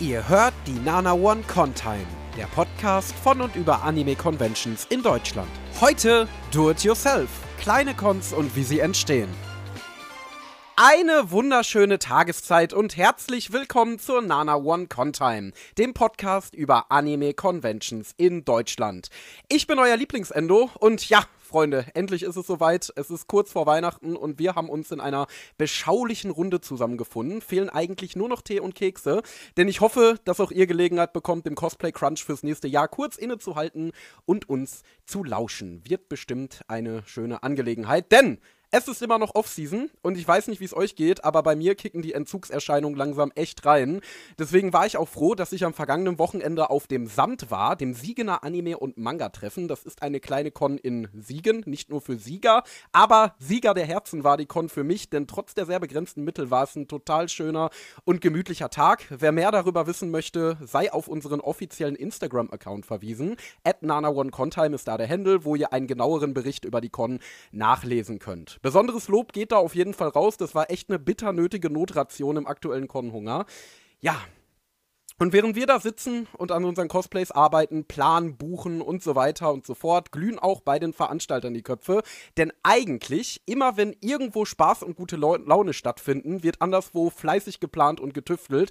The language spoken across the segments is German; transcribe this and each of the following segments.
Ihr hört die Nana One Contime, der Podcast von und über Anime Conventions in Deutschland. Heute Do It Yourself, kleine Cons und wie sie entstehen. Eine wunderschöne Tageszeit und herzlich willkommen zur Nana One Contime, dem Podcast über Anime Conventions in Deutschland. Ich bin euer Lieblingsendo und ja, Freunde, endlich ist es soweit. Es ist kurz vor Weihnachten und wir haben uns in einer beschaulichen Runde zusammengefunden. Fehlen eigentlich nur noch Tee und Kekse, denn ich hoffe, dass auch ihr Gelegenheit bekommt, dem Cosplay Crunch fürs nächste Jahr kurz innezuhalten und uns zu lauschen. Wird bestimmt eine schöne Angelegenheit, denn es ist immer noch Off-Season und ich weiß nicht, wie es euch geht, aber bei mir kicken die Entzugserscheinungen langsam echt rein. Deswegen war ich auch froh, dass ich am vergangenen Wochenende auf dem Samt war, dem Siegener Anime- und Manga-Treffen. Das ist eine kleine Con in Siegen, nicht nur für Sieger, aber Sieger der Herzen war die Con für mich, denn trotz der sehr begrenzten Mittel war es ein total schöner und gemütlicher Tag. Wer mehr darüber wissen möchte, sei auf unseren offiziellen Instagram-Account verwiesen. At NanaOneContime ist da der Handle, wo ihr einen genaueren Bericht über die Con nachlesen könnt. Besonderes Lob geht da auf jeden Fall raus. Das war echt eine bitter nötige Notration im aktuellen Con-Hunger. Ja, und während wir da sitzen und an unseren Cosplays arbeiten, planen, buchen und so weiter und so fort, glühen auch bei den Veranstaltern die Köpfe. Denn eigentlich, immer wenn irgendwo Spaß und gute Laune stattfinden, wird anderswo fleißig geplant und getüftelt.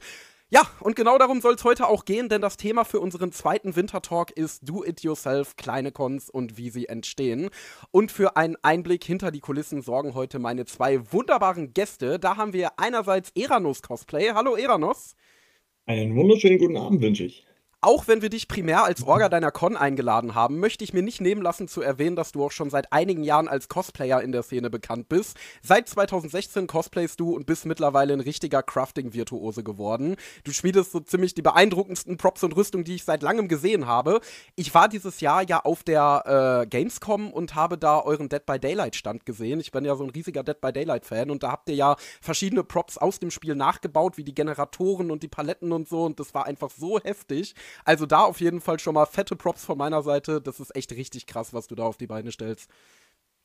Ja, und genau darum soll es heute auch gehen, denn das Thema für unseren zweiten Wintertalk ist Do It Yourself, kleine Cons und wie sie entstehen. Und für einen Einblick hinter die Kulissen sorgen heute meine zwei wunderbaren Gäste. Da haben wir einerseits Eranos Cosplay. Hallo Eranos. Einen wunderschönen guten Abend wünsche ich. Auch wenn wir dich primär als Orga deiner Con eingeladen haben, möchte ich mir nicht nehmen lassen zu erwähnen, dass du auch schon seit einigen Jahren als Cosplayer in der Szene bekannt bist. Seit 2016 cosplayst du und bist mittlerweile ein richtiger Crafting-Virtuose geworden. Du schmiedest so ziemlich die beeindruckendsten Props und Rüstungen, die ich seit langem gesehen habe. Ich war dieses Jahr ja auf der äh, Gamescom und habe da euren Dead by Daylight Stand gesehen. Ich bin ja so ein riesiger Dead by Daylight Fan und da habt ihr ja verschiedene Props aus dem Spiel nachgebaut, wie die Generatoren und die Paletten und so und das war einfach so heftig. Also da auf jeden Fall schon mal fette Props von meiner Seite. Das ist echt richtig krass, was du da auf die Beine stellst.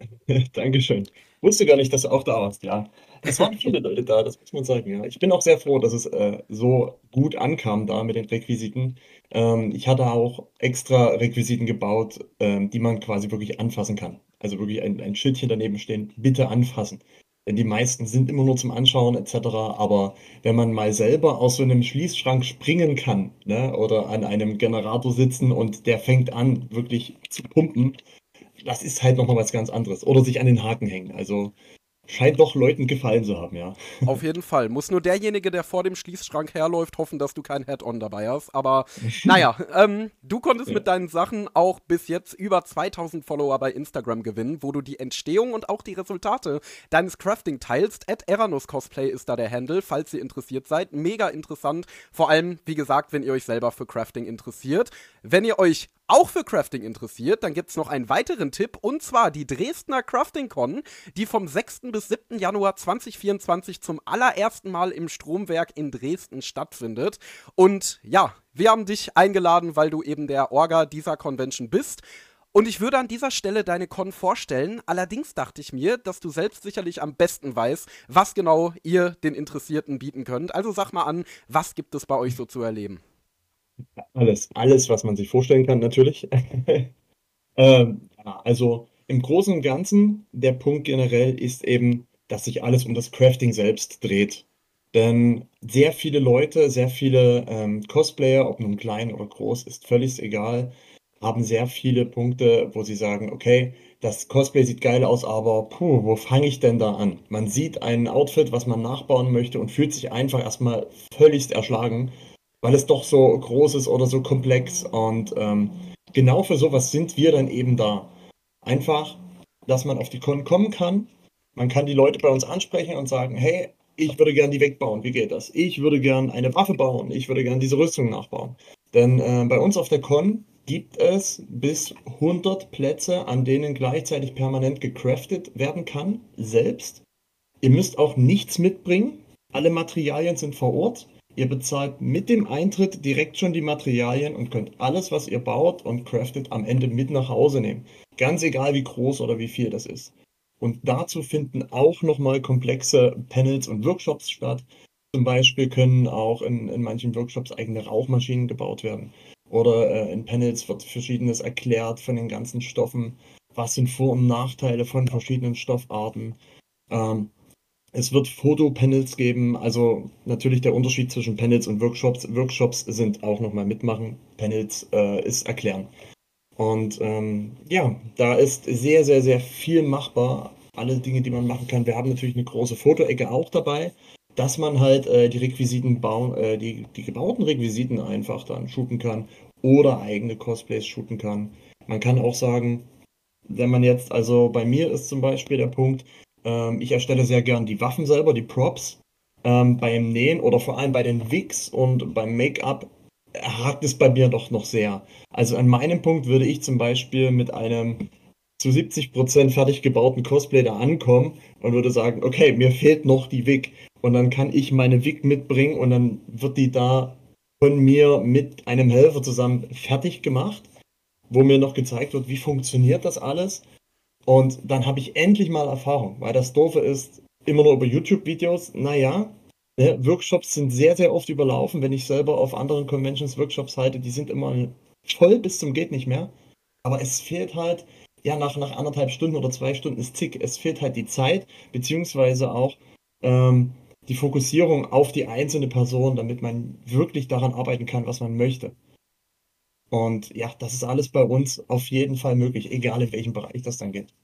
Dankeschön. Wusste gar nicht, dass du auch da warst, ja. Es waren viele Leute da, das muss man sagen, ja. Ich bin auch sehr froh, dass es äh, so gut ankam da mit den Requisiten. Ähm, ich hatte auch extra Requisiten gebaut, ähm, die man quasi wirklich anfassen kann. Also wirklich ein, ein Schildchen daneben stehen, bitte anfassen. Denn die meisten sind immer nur zum Anschauen etc. Aber wenn man mal selber aus so einem Schließschrank springen kann ne, oder an einem Generator sitzen und der fängt an, wirklich zu pumpen, das ist halt nochmal was ganz anderes. Oder sich an den Haken hängen. Also Scheint doch Leuten gefallen zu haben, ja. Auf jeden Fall. Muss nur derjenige, der vor dem Schließschrank herläuft, hoffen, dass du kein Head-On dabei hast. Aber naja, ähm, du konntest ja. mit deinen Sachen auch bis jetzt über 2000 Follower bei Instagram gewinnen, wo du die Entstehung und auch die Resultate deines Crafting teilst. At Eranos Cosplay ist da der Handle, falls ihr interessiert seid. Mega interessant. Vor allem, wie gesagt, wenn ihr euch selber für Crafting interessiert. Wenn ihr euch auch für Crafting interessiert, dann gibt es noch einen weiteren Tipp und zwar die Dresdner Crafting Con, die vom 6. bis 7. Januar 2024 zum allerersten Mal im Stromwerk in Dresden stattfindet. Und ja, wir haben dich eingeladen, weil du eben der Orga dieser Convention bist. Und ich würde an dieser Stelle deine Con vorstellen. Allerdings dachte ich mir, dass du selbst sicherlich am besten weißt, was genau ihr den Interessierten bieten könnt. Also sag mal an, was gibt es bei euch so zu erleben? Alles, alles, was man sich vorstellen kann, natürlich. ähm, also im Großen und Ganzen, der Punkt generell ist eben, dass sich alles um das Crafting selbst dreht. Denn sehr viele Leute, sehr viele ähm, Cosplayer, ob nun klein oder groß, ist völlig egal, haben sehr viele Punkte, wo sie sagen, okay, das Cosplay sieht geil aus, aber puh, wo fange ich denn da an? Man sieht ein Outfit, was man nachbauen möchte und fühlt sich einfach erstmal völligst erschlagen weil es doch so groß ist oder so komplex. Und ähm, genau für sowas sind wir dann eben da. Einfach, dass man auf die Con kommen kann. Man kann die Leute bei uns ansprechen und sagen, hey, ich würde gern die wegbauen. Wie geht das? Ich würde gern eine Waffe bauen. Ich würde gern diese Rüstung nachbauen. Denn äh, bei uns auf der Con gibt es bis 100 Plätze, an denen gleichzeitig permanent gecraftet werden kann, selbst. Ihr müsst auch nichts mitbringen. Alle Materialien sind vor Ort. Ihr bezahlt mit dem Eintritt direkt schon die Materialien und könnt alles, was ihr baut und craftet, am Ende mit nach Hause nehmen. Ganz egal, wie groß oder wie viel das ist. Und dazu finden auch nochmal komplexe Panels und Workshops statt. Zum Beispiel können auch in, in manchen Workshops eigene Rauchmaschinen gebaut werden. Oder äh, in Panels wird Verschiedenes erklärt von den ganzen Stoffen. Was sind Vor- und Nachteile von verschiedenen Stoffarten? Ähm, es wird Fotopanels geben, also natürlich der Unterschied zwischen Panels und Workshops. Workshops sind auch nochmal mitmachen, Panels äh, ist erklären. Und ähm, ja, da ist sehr, sehr, sehr viel machbar. Alle Dinge, die man machen kann. Wir haben natürlich eine große Fotoecke auch dabei, dass man halt äh, die Requisiten bauen, äh, die, die gebauten Requisiten einfach dann shooten kann oder eigene Cosplays shooten kann. Man kann auch sagen, wenn man jetzt, also bei mir ist zum Beispiel der Punkt, ähm, ich erstelle sehr gern die Waffen selber, die Props. Ähm, beim Nähen oder vor allem bei den Wigs und beim Make-up hakt es bei mir doch noch sehr. Also an meinem Punkt würde ich zum Beispiel mit einem zu 70% fertig gebauten Cosplay da ankommen und würde sagen, okay, mir fehlt noch die Wig. Und dann kann ich meine Wig mitbringen und dann wird die da von mir mit einem Helfer zusammen fertig gemacht, wo mir noch gezeigt wird, wie funktioniert das alles. Und dann habe ich endlich mal Erfahrung, weil das Doofe ist, immer nur über YouTube-Videos, naja, ne, Workshops sind sehr, sehr oft überlaufen, wenn ich selber auf anderen Conventions Workshops halte, die sind immer voll bis zum geht nicht mehr. Aber es fehlt halt, ja, nach, nach anderthalb Stunden oder zwei Stunden ist zick, es fehlt halt die Zeit, beziehungsweise auch ähm, die Fokussierung auf die einzelne Person, damit man wirklich daran arbeiten kann, was man möchte. Und ja, das ist alles bei uns auf jeden Fall möglich, egal in welchem Bereich das dann geht.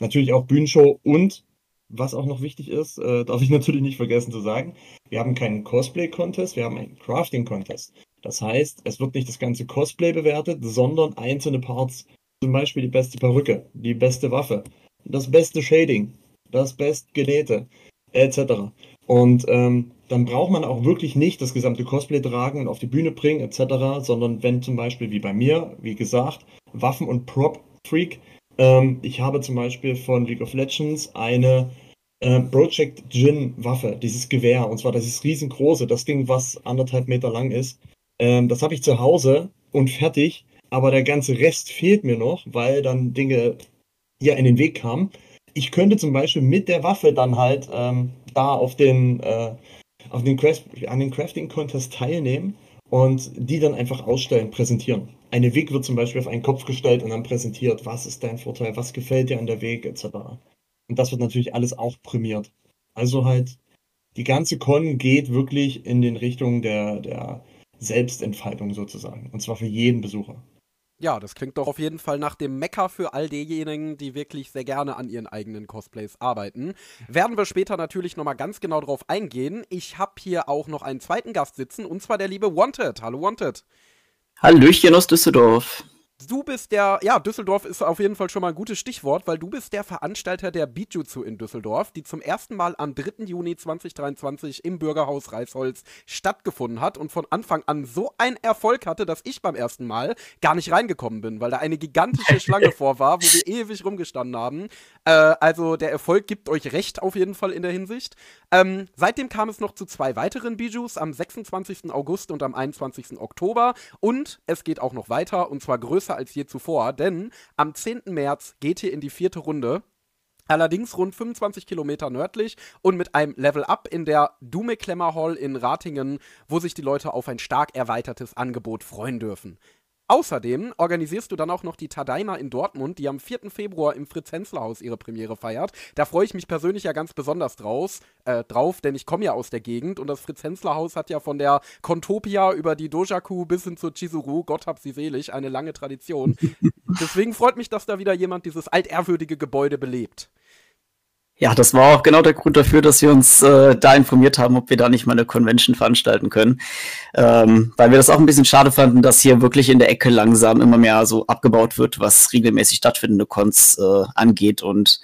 Natürlich auch Bühnenshow und was auch noch wichtig ist, äh, darf ich natürlich nicht vergessen zu sagen, wir haben keinen Cosplay-Contest, wir haben einen Crafting-Contest. Das heißt, es wird nicht das ganze Cosplay bewertet, sondern einzelne Parts. Zum Beispiel die beste Perücke, die beste Waffe, das beste Shading, das best genähte, etc. Und ähm, dann braucht man auch wirklich nicht das gesamte Cosplay tragen und auf die Bühne bringen etc., sondern wenn zum Beispiel wie bei mir, wie gesagt, Waffen- und Prop-Freak, ähm, ich habe zum Beispiel von League of Legends eine äh, Project Gin Waffe, dieses Gewehr, und zwar das ist riesengroße, das Ding, was anderthalb Meter lang ist. Ähm, das habe ich zu Hause und fertig, aber der ganze Rest fehlt mir noch, weil dann Dinge hier in den Weg kamen. Ich könnte zum Beispiel mit der Waffe dann halt ähm, da auf den äh, auf den an den Crafting Contest teilnehmen und die dann einfach ausstellen, präsentieren. Eine Weg wird zum Beispiel auf einen Kopf gestellt und dann präsentiert, was ist dein Vorteil, was gefällt dir an der Weg, etc. Und das wird natürlich alles auch prämiert. Also halt, die ganze Con geht wirklich in den Richtungen der, der Selbstentfaltung sozusagen. Und zwar für jeden Besucher. Ja, das klingt doch auf jeden Fall nach dem Mecker für all diejenigen, die wirklich sehr gerne an ihren eigenen Cosplays arbeiten. Werden wir später natürlich nochmal ganz genau drauf eingehen. Ich habe hier auch noch einen zweiten Gast sitzen, und zwar der liebe Wanted. Hallo Wanted. Hallöchen aus Düsseldorf. Du bist der, ja, Düsseldorf ist auf jeden Fall schon mal ein gutes Stichwort, weil du bist der Veranstalter der Bijutsu in Düsseldorf, die zum ersten Mal am 3. Juni 2023 im Bürgerhaus Reisholz stattgefunden hat und von Anfang an so einen Erfolg hatte, dass ich beim ersten Mal gar nicht reingekommen bin, weil da eine gigantische Schlange vor war, wo wir ewig rumgestanden haben. Äh, also der Erfolg gibt euch recht auf jeden Fall in der Hinsicht. Ähm, seitdem kam es noch zu zwei weiteren Bijus am 26. August und am 21. Oktober und es geht auch noch weiter und zwar größer größer als je zuvor, denn am 10. März geht ihr in die vierte Runde. Allerdings rund 25 Kilometer nördlich und mit einem Level Up in der Dume Klemmer Hall in Ratingen, wo sich die Leute auf ein stark erweitertes Angebot freuen dürfen. Außerdem organisierst du dann auch noch die Tadaima in Dortmund, die am 4. Februar im Fritz-Hensler-Haus ihre Premiere feiert. Da freue ich mich persönlich ja ganz besonders draus, äh, drauf, denn ich komme ja aus der Gegend und das Fritz-Hensler-Haus hat ja von der Kontopia über die Dojaku bis hin zur Chizuru, Gott hab sie selig, eine lange Tradition. Deswegen freut mich, dass da wieder jemand dieses altehrwürdige Gebäude belebt. Ja, das war auch genau der Grund dafür, dass wir uns äh, da informiert haben, ob wir da nicht mal eine Convention veranstalten können. Ähm, weil wir das auch ein bisschen schade fanden, dass hier wirklich in der Ecke langsam immer mehr so abgebaut wird, was regelmäßig stattfindende Cons äh, angeht. Und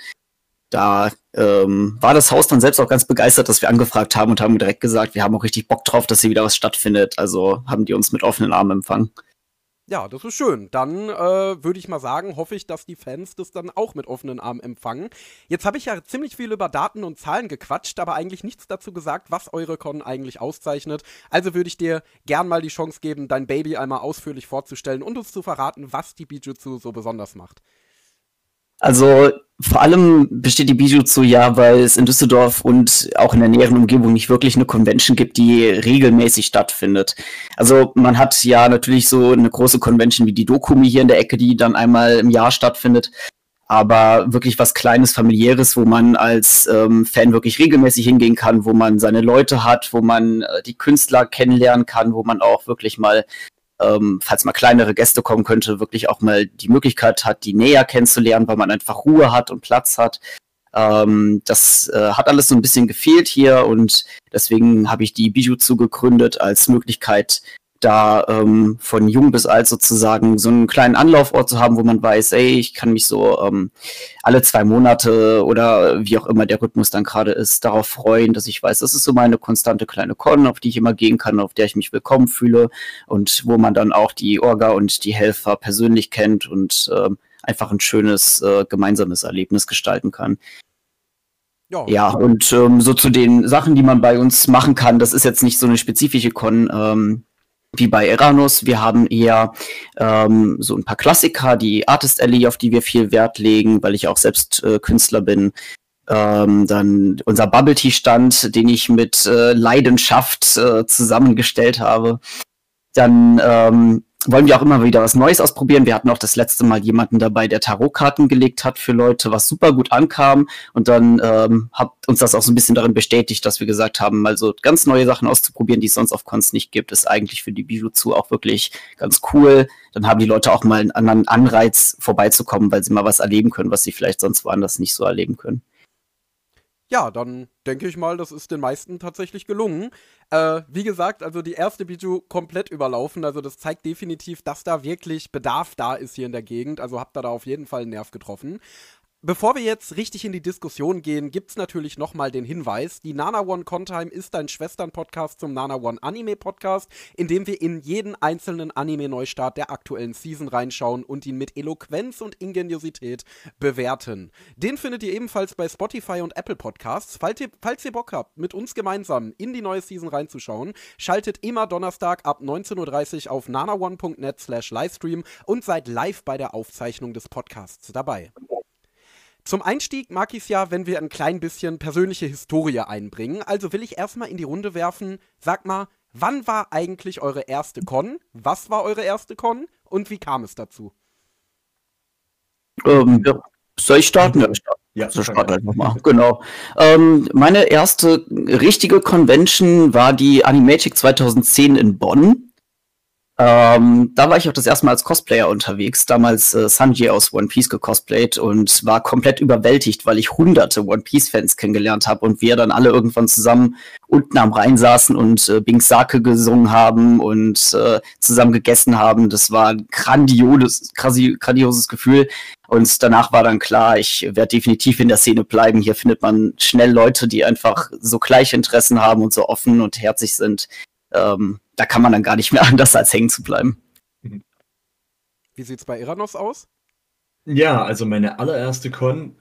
da ähm, war das Haus dann selbst auch ganz begeistert, dass wir angefragt haben und haben direkt gesagt, wir haben auch richtig Bock drauf, dass hier wieder was stattfindet. Also haben die uns mit offenen Armen empfangen. Ja, das ist schön. Dann äh, würde ich mal sagen, hoffe ich, dass die Fans das dann auch mit offenen Armen empfangen. Jetzt habe ich ja ziemlich viel über Daten und Zahlen gequatscht, aber eigentlich nichts dazu gesagt, was eure Con eigentlich auszeichnet. Also würde ich dir gern mal die Chance geben, dein Baby einmal ausführlich vorzustellen und uns zu verraten, was die Bijutsu so besonders macht. Also vor allem besteht die Bijutsu ja, weil es in Düsseldorf und auch in der näheren Umgebung nicht wirklich eine Convention gibt, die regelmäßig stattfindet. Also man hat ja natürlich so eine große Convention wie die Dokumi hier in der Ecke, die dann einmal im Jahr stattfindet. Aber wirklich was Kleines, familiäres, wo man als ähm, Fan wirklich regelmäßig hingehen kann, wo man seine Leute hat, wo man äh, die Künstler kennenlernen kann, wo man auch wirklich mal ähm, falls mal kleinere Gäste kommen könnte, wirklich auch mal die Möglichkeit hat, die näher kennenzulernen, weil man einfach Ruhe hat und Platz hat. Ähm, das äh, hat alles so ein bisschen gefehlt hier und deswegen habe ich die Bijutsu gegründet als Möglichkeit, da ähm, von jung bis alt sozusagen so einen kleinen Anlaufort zu haben, wo man weiß, ey, ich kann mich so ähm, alle zwei Monate oder wie auch immer der Rhythmus dann gerade ist, darauf freuen, dass ich weiß, das ist so meine konstante kleine Con, auf die ich immer gehen kann, auf der ich mich willkommen fühle und wo man dann auch die Orga und die Helfer persönlich kennt und ähm, einfach ein schönes äh, gemeinsames Erlebnis gestalten kann. Ja, ja und ähm, so zu den Sachen, die man bei uns machen kann, das ist jetzt nicht so eine spezifische Con. Ähm, wie bei Eranus. Wir haben eher ähm, so ein paar Klassiker, die Artist Alley, auf die wir viel Wert legen, weil ich auch selbst äh, Künstler bin. Ähm, dann unser Bubble Tea Stand, den ich mit äh, Leidenschaft äh, zusammengestellt habe. Dann ähm, wollen wir auch immer wieder was Neues ausprobieren. Wir hatten auch das letzte Mal jemanden dabei, der Tarotkarten gelegt hat für Leute, was super gut ankam. Und dann ähm, hat uns das auch so ein bisschen darin bestätigt, dass wir gesagt haben, mal so ganz neue Sachen auszuprobieren, die es sonst auf Cons nicht gibt, ist eigentlich für die Bijutsu auch wirklich ganz cool. Dann haben die Leute auch mal einen anderen Anreiz vorbeizukommen, weil sie mal was erleben können, was sie vielleicht sonst woanders nicht so erleben können. Ja, dann denke ich mal, das ist den meisten tatsächlich gelungen. Äh, wie gesagt, also die erste Biju komplett überlaufen. Also das zeigt definitiv, dass da wirklich Bedarf da ist hier in der Gegend. Also habt ihr da auf jeden Fall einen Nerv getroffen. Bevor wir jetzt richtig in die Diskussion gehen, gibt's natürlich nochmal den Hinweis, die Nana One Contime ist ein Schwestern-Podcast zum Nana One Anime Podcast, in dem wir in jeden einzelnen Anime-Neustart der aktuellen Season reinschauen und ihn mit Eloquenz und Ingeniosität bewerten. Den findet ihr ebenfalls bei Spotify und Apple Podcasts. Falls ihr, falls ihr Bock habt, mit uns gemeinsam in die neue Season reinzuschauen, schaltet immer Donnerstag ab 19.30 Uhr auf nanaone.net slash Livestream und seid live bei der Aufzeichnung des Podcasts dabei. Zum Einstieg mag ich es ja, wenn wir ein klein bisschen persönliche Historie einbringen. Also will ich erstmal in die Runde werfen, sag mal, wann war eigentlich eure erste Con? Was war eure erste Con? Und wie kam es dazu? Ähm, ja. Soll ich starten? Ja, ich Ja, so start einfach mal. Genau. Ähm, meine erste richtige Convention war die Animatic 2010 in Bonn. Ähm, da war ich auch das erste Mal als Cosplayer unterwegs, damals äh, Sanji aus One Piece gecosplayt und war komplett überwältigt, weil ich hunderte One Piece-Fans kennengelernt habe und wir dann alle irgendwann zusammen unten am Rhein saßen und äh, Bing Sake gesungen haben und äh, zusammen gegessen haben. Das war ein grandioses, grandioses Gefühl. Und danach war dann klar, ich werde definitiv in der Szene bleiben. Hier findet man schnell Leute, die einfach so gleiche Interessen haben und so offen und herzig sind. Ähm, da kann man dann gar nicht mehr anders als hängen zu bleiben. Mhm. Wie sieht's bei Iranos aus? Ja, also meine allererste Con,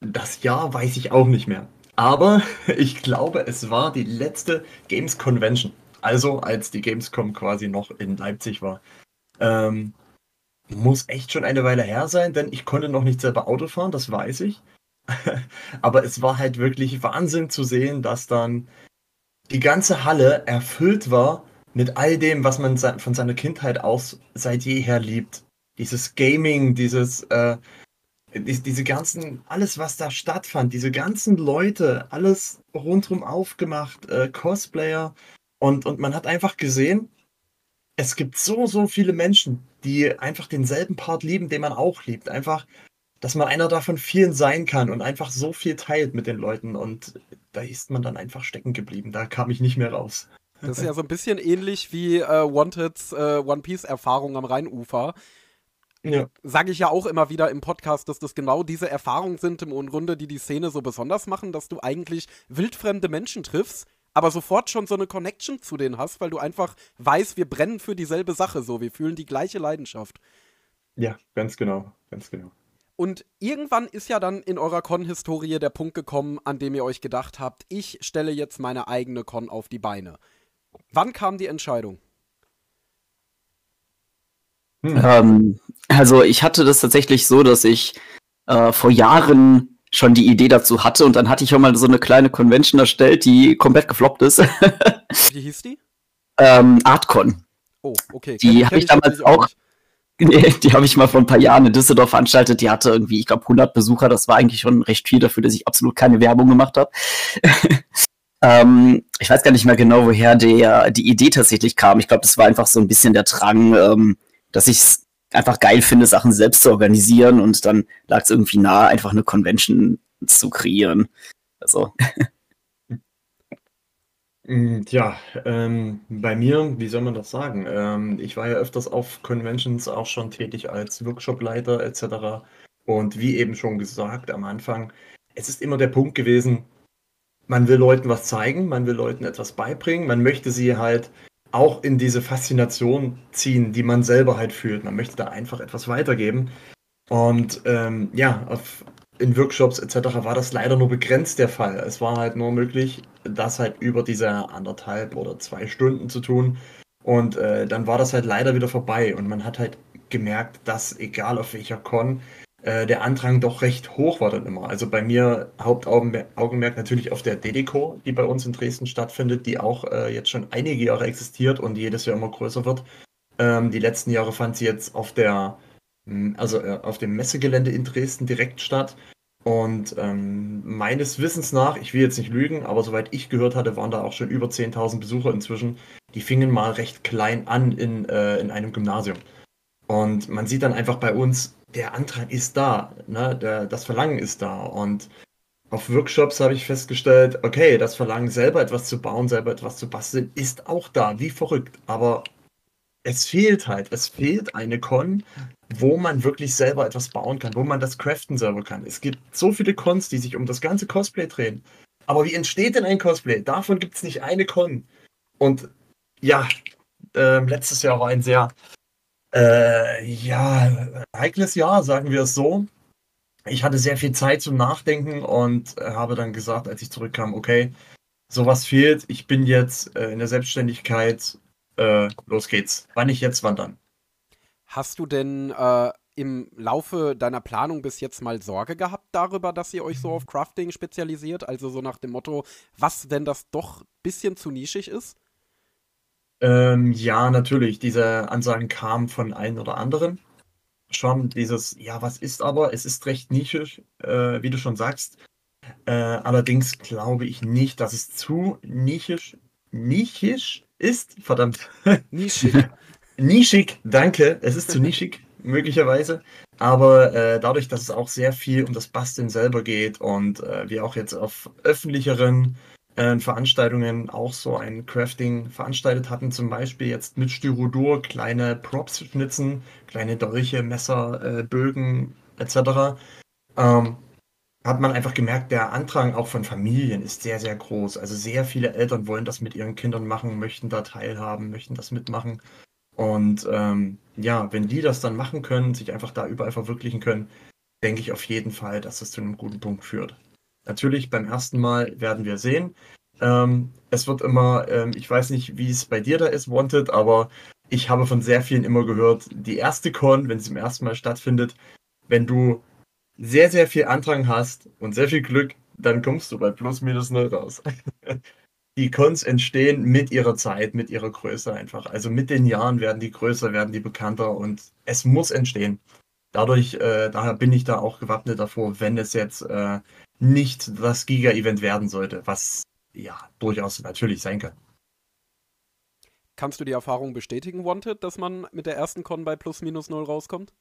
das Jahr weiß ich auch nicht mehr. Aber ich glaube, es war die letzte Games Convention. Also als die Gamescom quasi noch in Leipzig war. Ähm, muss echt schon eine Weile her sein, denn ich konnte noch nicht selber Auto fahren, das weiß ich. Aber es war halt wirklich Wahnsinn zu sehen, dass dann die ganze Halle erfüllt war mit all dem, was man von seiner Kindheit aus seit jeher liebt. Dieses Gaming, dieses, äh, diese ganzen, alles, was da stattfand, diese ganzen Leute, alles rundherum aufgemacht, äh, Cosplayer. Und, und man hat einfach gesehen, es gibt so, so viele Menschen, die einfach denselben Part lieben, den man auch liebt. Einfach, dass man einer davon vielen sein kann und einfach so viel teilt mit den Leuten. Und da ist man dann einfach stecken geblieben. Da kam ich nicht mehr raus. Das ist ja so ein bisschen ähnlich wie äh, Wanteds äh, One Piece-Erfahrung am Rheinufer. Ja. Sage ich ja auch immer wieder im Podcast, dass das genau diese Erfahrungen sind im Grunde, die die Szene so besonders machen, dass du eigentlich wildfremde Menschen triffst, aber sofort schon so eine Connection zu denen hast, weil du einfach weißt, wir brennen für dieselbe Sache so, wir fühlen die gleiche Leidenschaft. Ja, ganz genau, ganz genau. Und irgendwann ist ja dann in eurer Con-Historie der Punkt gekommen, an dem ihr euch gedacht habt, ich stelle jetzt meine eigene Con auf die Beine. Wann kam die Entscheidung? Hm. Ähm, also ich hatte das tatsächlich so, dass ich äh, vor Jahren schon die Idee dazu hatte und dann hatte ich auch mal so eine kleine Convention erstellt, die komplett gefloppt ist. Wie hieß die? Ähm, Artcon. Oh, okay. Die habe ich damals auch. Nee, die habe ich mal vor ein paar Jahren in Düsseldorf veranstaltet. Die hatte irgendwie, ich glaube, 100 Besucher. Das war eigentlich schon recht viel dafür, dass ich absolut keine Werbung gemacht habe. ähm, ich weiß gar nicht mehr genau, woher der, die Idee tatsächlich kam. Ich glaube, das war einfach so ein bisschen der Drang, ähm, dass ich es einfach geil finde, Sachen selbst zu organisieren. Und dann lag es irgendwie nahe, einfach eine Convention zu kreieren. Also. Hm, tja, ähm, bei mir, wie soll man das sagen? Ähm, ich war ja öfters auf Conventions auch schon tätig als Workshopleiter etc. Und wie eben schon gesagt am Anfang, es ist immer der Punkt gewesen, man will Leuten was zeigen, man will Leuten etwas beibringen, man möchte sie halt auch in diese Faszination ziehen, die man selber halt fühlt. Man möchte da einfach etwas weitergeben. Und ähm, ja, auf in Workshops etc. war das leider nur begrenzt der Fall. Es war halt nur möglich, das halt über diese anderthalb oder zwei Stunden zu tun. Und äh, dann war das halt leider wieder vorbei. Und man hat halt gemerkt, dass egal auf welcher Con, äh, der Andrang doch recht hoch war dann immer. Also bei mir Hauptaugenmerk natürlich auf der DDCO, die bei uns in Dresden stattfindet, die auch äh, jetzt schon einige Jahre existiert und jedes Jahr immer größer wird. Ähm, die letzten Jahre fand sie jetzt auf der also äh, auf dem Messegelände in Dresden direkt statt. Und ähm, meines Wissens nach, ich will jetzt nicht lügen, aber soweit ich gehört hatte, waren da auch schon über 10.000 Besucher inzwischen. Die fingen mal recht klein an in, äh, in einem Gymnasium. Und man sieht dann einfach bei uns, der Antrag ist da, ne? der, das Verlangen ist da. Und auf Workshops habe ich festgestellt, okay, das Verlangen, selber etwas zu bauen, selber etwas zu basteln, ist auch da, wie verrückt. Aber es fehlt halt, es fehlt eine Con, wo man wirklich selber etwas bauen kann, wo man das craften selber kann. Es gibt so viele Cons, die sich um das ganze Cosplay drehen. Aber wie entsteht denn ein Cosplay? Davon gibt es nicht eine Con. Und ja, äh, letztes Jahr war ein sehr äh, ja, heikles Jahr, sagen wir es so. Ich hatte sehr viel Zeit zum Nachdenken und habe dann gesagt, als ich zurückkam, okay, sowas fehlt. Ich bin jetzt äh, in der Selbstständigkeit äh, los geht's. Wann nicht jetzt, wann dann? Hast du denn äh, im Laufe deiner Planung bis jetzt mal Sorge gehabt darüber, dass ihr euch so auf Crafting spezialisiert? Also so nach dem Motto, was, wenn das doch ein bisschen zu nischig ist? Ähm, ja, natürlich. Diese Ansagen kamen von einem oder anderen. Schon dieses, ja, was ist aber? Es ist recht nischig, äh, wie du schon sagst. Äh, allerdings glaube ich nicht, dass es zu nischig, nischig ist, verdammt. Nischig. nischig, danke. Es ist zu nischig, möglicherweise. Aber äh, dadurch, dass es auch sehr viel um das Basteln selber geht und äh, wir auch jetzt auf öffentlicheren äh, Veranstaltungen auch so ein Crafting veranstaltet hatten, zum Beispiel jetzt mit Styrodur kleine Props schnitzen, kleine Dolche, Messer, äh, Bögen etc. Ähm, hat man einfach gemerkt, der Andrang auch von Familien ist sehr, sehr groß. Also sehr viele Eltern wollen das mit ihren Kindern machen, möchten da teilhaben, möchten das mitmachen. Und ähm, ja, wenn die das dann machen können, sich einfach da überall verwirklichen können, denke ich auf jeden Fall, dass das zu einem guten Punkt führt. Natürlich, beim ersten Mal werden wir sehen. Ähm, es wird immer, ähm, ich weiß nicht, wie es bei dir da ist, Wanted, aber ich habe von sehr vielen immer gehört, die erste Con, wenn sie zum ersten Mal stattfindet, wenn du sehr, sehr viel Andrang hast und sehr viel Glück, dann kommst du bei plus minus null raus. die Cons entstehen mit ihrer Zeit, mit ihrer Größe einfach. Also mit den Jahren werden die größer, werden die bekannter und es muss entstehen. Dadurch, äh, daher bin ich da auch gewappnet davor, wenn es jetzt äh, nicht das Giga-Event werden sollte, was ja durchaus natürlich sein kann. Kannst du die Erfahrung bestätigen, Wanted, dass man mit der ersten Con bei plus minus null rauskommt?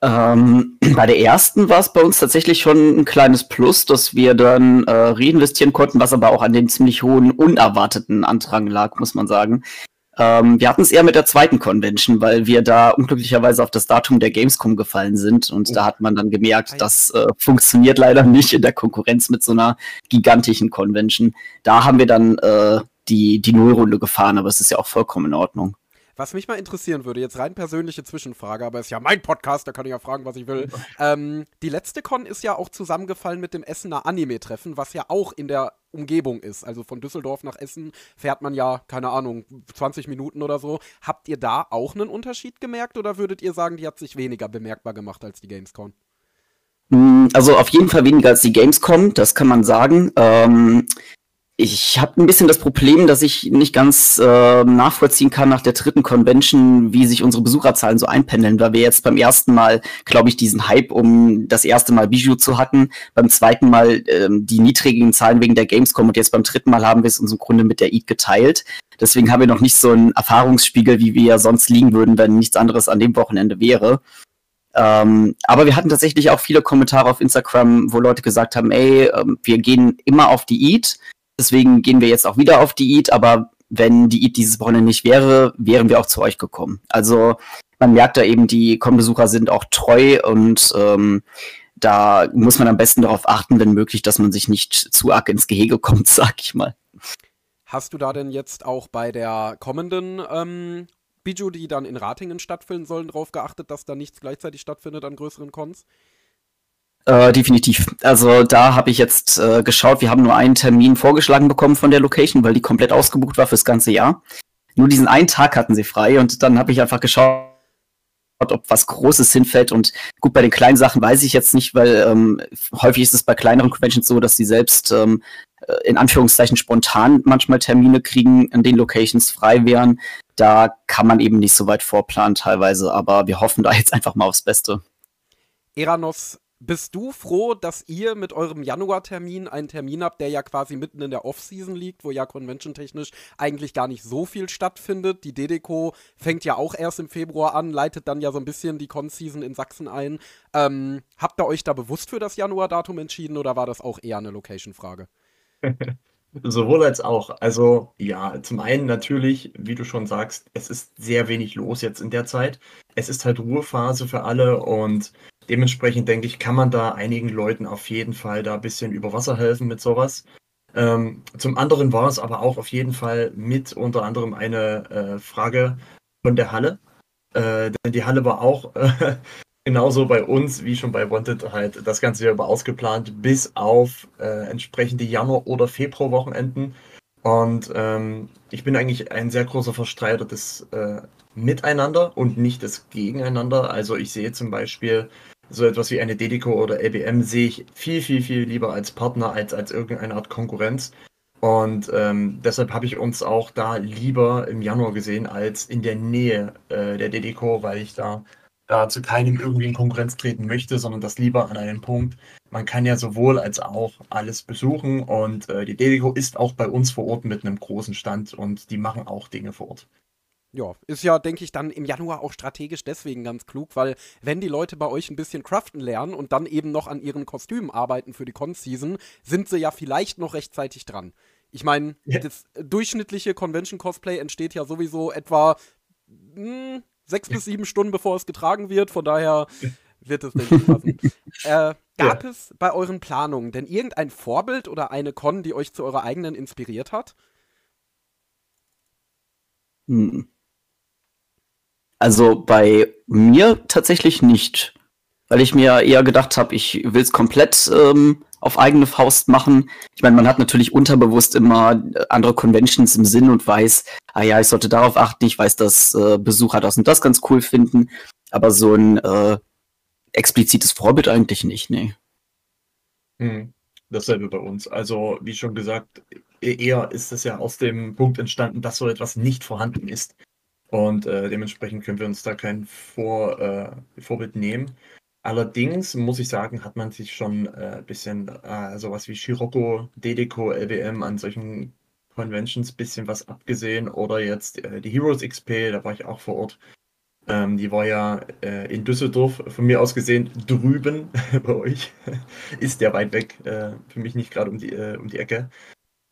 Ähm, bei der ersten war es bei uns tatsächlich schon ein kleines Plus, dass wir dann äh, reinvestieren konnten, was aber auch an dem ziemlich hohen unerwarteten Antrag lag, muss man sagen. Ähm, wir hatten es eher mit der zweiten Convention, weil wir da unglücklicherweise auf das Datum der Gamescom gefallen sind und oh. da hat man dann gemerkt, das äh, funktioniert leider nicht in der Konkurrenz mit so einer gigantischen Convention. Da haben wir dann äh, die, die Nullrunde gefahren, aber es ist ja auch vollkommen in Ordnung. Was mich mal interessieren würde, jetzt rein persönliche Zwischenfrage, aber ist ja mein Podcast, da kann ich ja fragen, was ich will. ähm, die letzte Con ist ja auch zusammengefallen mit dem Essener Anime-Treffen, was ja auch in der Umgebung ist. Also von Düsseldorf nach Essen fährt man ja, keine Ahnung, 20 Minuten oder so. Habt ihr da auch einen Unterschied gemerkt oder würdet ihr sagen, die hat sich weniger bemerkbar gemacht als die Gamescon? Hm, also auf jeden Fall weniger als die Gamescom, das kann man sagen. Ähm, ich habe ein bisschen das Problem, dass ich nicht ganz äh, nachvollziehen kann nach der dritten Convention, wie sich unsere Besucherzahlen so einpendeln, weil wir jetzt beim ersten Mal, glaube ich, diesen Hype um das erste Mal Bijou zu hatten, beim zweiten Mal ähm, die niedrigen Zahlen wegen der Gamescom und jetzt beim dritten Mal haben wir es uns im Grunde mit der EAT geteilt. Deswegen haben wir noch nicht so einen Erfahrungsspiegel, wie wir ja sonst liegen würden, wenn nichts anderes an dem Wochenende wäre. Ähm, aber wir hatten tatsächlich auch viele Kommentare auf Instagram, wo Leute gesagt haben, ey, ähm, wir gehen immer auf die EAT Deswegen gehen wir jetzt auch wieder auf Diät, aber wenn Diät dieses Wochenende nicht wäre, wären wir auch zu euch gekommen. Also man merkt da eben, die Kombesucher sind auch treu und ähm, da muss man am besten darauf achten, wenn möglich, dass man sich nicht zu arg ins Gehege kommt, sag ich mal. Hast du da denn jetzt auch bei der kommenden ähm, Bijou, die dann in Ratingen stattfinden sollen, darauf geachtet, dass da nichts gleichzeitig stattfindet an größeren Cons? Äh, definitiv. Also da habe ich jetzt äh, geschaut, wir haben nur einen Termin vorgeschlagen bekommen von der Location, weil die komplett ausgebucht war fürs ganze Jahr. Nur diesen einen Tag hatten sie frei und dann habe ich einfach geschaut, ob was Großes hinfällt. Und gut, bei den kleinen Sachen weiß ich jetzt nicht, weil ähm, häufig ist es bei kleineren Conventions so, dass sie selbst ähm, äh, in Anführungszeichen spontan manchmal Termine kriegen, in den Locations frei wären. Da kann man eben nicht so weit vorplanen teilweise, aber wir hoffen da jetzt einfach mal aufs Beste. Eranos bist du froh, dass ihr mit eurem Januartermin einen Termin habt, der ja quasi mitten in der Off-Season liegt, wo ja convention-technisch eigentlich gar nicht so viel stattfindet? Die DDCO fängt ja auch erst im Februar an, leitet dann ja so ein bisschen die Con-Season in Sachsen ein. Ähm, habt ihr euch da bewusst für das Januar-Datum entschieden oder war das auch eher eine Location-Frage? Sowohl als auch. Also ja, zum einen natürlich, wie du schon sagst, es ist sehr wenig los jetzt in der Zeit. Es ist halt Ruhephase für alle und Dementsprechend denke ich, kann man da einigen Leuten auf jeden Fall da ein bisschen über Wasser helfen mit sowas. Ähm, zum anderen war es aber auch auf jeden Fall mit unter anderem eine äh, Frage von der Halle. Äh, denn die Halle war auch äh, genauso bei uns wie schon bei Wanted halt das Ganze ja über ausgeplant, bis auf äh, entsprechende Januar- oder Februarwochenenden. Und ähm, ich bin eigentlich ein sehr großer Verstreiter des äh, Miteinander und nicht des Gegeneinander. Also ich sehe zum Beispiel so etwas wie eine Dedico oder LBM sehe ich viel, viel, viel lieber als Partner als als irgendeine Art Konkurrenz. Und ähm, deshalb habe ich uns auch da lieber im Januar gesehen als in der Nähe äh, der Dedico, weil ich da, da zu keinem irgendwie in Konkurrenz treten möchte, sondern das lieber an einen Punkt. Man kann ja sowohl als auch alles besuchen und äh, die Dedico ist auch bei uns vor Ort mit einem großen Stand und die machen auch Dinge vor Ort. Ja, ist ja, denke ich, dann im Januar auch strategisch deswegen ganz klug, weil wenn die Leute bei euch ein bisschen craften lernen und dann eben noch an ihren Kostümen arbeiten für die Con-Season, sind sie ja vielleicht noch rechtzeitig dran. Ich meine, ja. das durchschnittliche Convention-Cosplay entsteht ja sowieso etwa mh, hm, sechs bis sieben Stunden, bevor es getragen wird. Von daher wird es, ich, passen. äh, gab ja. es bei euren Planungen denn irgendein Vorbild oder eine Con, die euch zu eurer eigenen inspiriert hat? Hm. Also bei mir tatsächlich nicht. Weil ich mir eher gedacht habe, ich will es komplett ähm, auf eigene Faust machen. Ich meine, man hat natürlich unterbewusst immer äh, andere Conventions im Sinn und weiß, ah ja, ich sollte darauf achten, ich weiß, dass äh, Besucher das und das ganz cool finden. Aber so ein äh, explizites Vorbild eigentlich nicht, nee. Hm. Dasselbe bei uns. Also, wie schon gesagt, e-, eher ist es ja aus dem Punkt entstanden, dass so etwas nicht vorhanden ist. Und äh, dementsprechend können wir uns da kein Vor, äh, Vorbild nehmen. Allerdings muss ich sagen, hat man sich schon ein äh, bisschen äh, sowas wie Scirocco, Dedeco, LBM an solchen Conventions ein bisschen was abgesehen. Oder jetzt äh, die Heroes XP, da war ich auch vor Ort. Ähm, die war ja äh, in Düsseldorf, von mir aus gesehen, drüben bei euch. Ist der weit weg, äh, für mich nicht gerade um, äh, um die Ecke.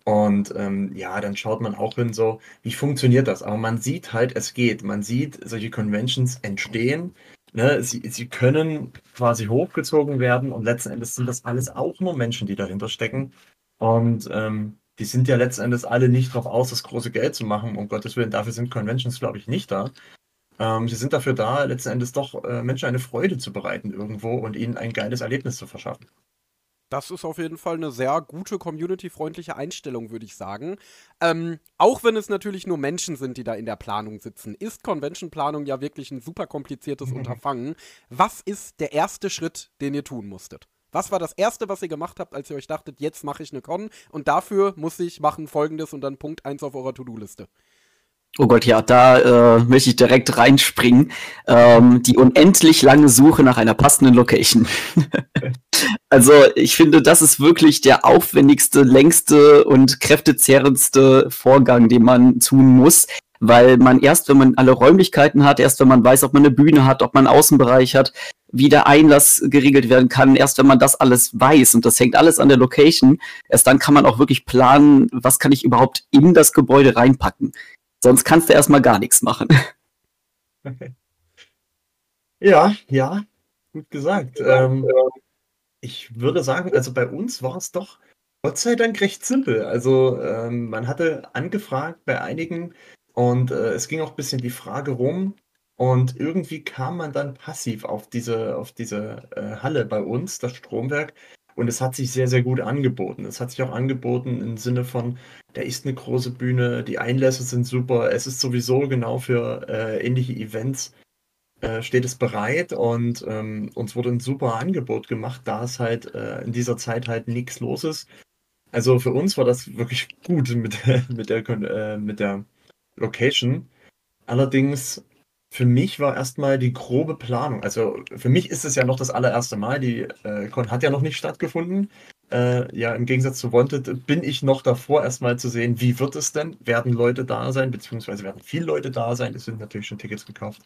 Und ähm, ja, dann schaut man auch hin so, wie funktioniert das? Aber man sieht halt, es geht. Man sieht solche Conventions entstehen. Ne? Sie, sie können quasi hochgezogen werden und letzten Endes sind das alles auch nur Menschen, die dahinter stecken. Und ähm, die sind ja letzten Endes alle nicht darauf aus, das große Geld zu machen. Um Gottes Willen, dafür sind Conventions, glaube ich, nicht da. Ähm, sie sind dafür da, letzten Endes doch äh, Menschen eine Freude zu bereiten irgendwo und ihnen ein geiles Erlebnis zu verschaffen. Das ist auf jeden Fall eine sehr gute, community-freundliche Einstellung, würde ich sagen. Ähm, auch wenn es natürlich nur Menschen sind, die da in der Planung sitzen, ist Convention-Planung ja wirklich ein super kompliziertes mhm. Unterfangen. Was ist der erste Schritt, den ihr tun musstet? Was war das erste, was ihr gemacht habt, als ihr euch dachtet, jetzt mache ich eine Con und dafür muss ich machen folgendes und dann Punkt 1 auf eurer To-Do-Liste? Oh Gott, ja, da äh, möchte ich direkt reinspringen. Ähm, die unendlich lange Suche nach einer passenden Location. also ich finde, das ist wirklich der aufwendigste, längste und kräftezehrendste Vorgang, den man tun muss. Weil man erst, wenn man alle Räumlichkeiten hat, erst wenn man weiß, ob man eine Bühne hat, ob man einen Außenbereich hat, wie der Einlass geregelt werden kann, erst wenn man das alles weiß und das hängt alles an der Location, erst dann kann man auch wirklich planen, was kann ich überhaupt in das Gebäude reinpacken. Sonst kannst du erstmal gar nichts machen. Ja, ja, gut gesagt. Ähm, ich würde sagen, also bei uns war es doch Gott sei Dank recht simpel. Also ähm, man hatte angefragt bei einigen und äh, es ging auch ein bisschen die Frage rum und irgendwie kam man dann passiv auf diese, auf diese äh, Halle bei uns, das Stromwerk, und es hat sich sehr, sehr gut angeboten. Es hat sich auch angeboten im Sinne von, da ist eine große Bühne, die Einlässe sind super, es ist sowieso genau für äh, ähnliche Events äh, steht es bereit und ähm, uns wurde ein super Angebot gemacht, da es halt äh, in dieser Zeit halt nichts los ist. Also für uns war das wirklich gut mit, mit, der, äh, mit der Location. Allerdings für mich war erstmal die grobe Planung. Also für mich ist es ja noch das allererste Mal. Die äh, Con hat ja noch nicht stattgefunden. Äh, ja, im Gegensatz zu Wanted bin ich noch davor, erstmal zu sehen, wie wird es denn? Werden Leute da sein, beziehungsweise werden viele Leute da sein? Es sind natürlich schon Tickets gekauft.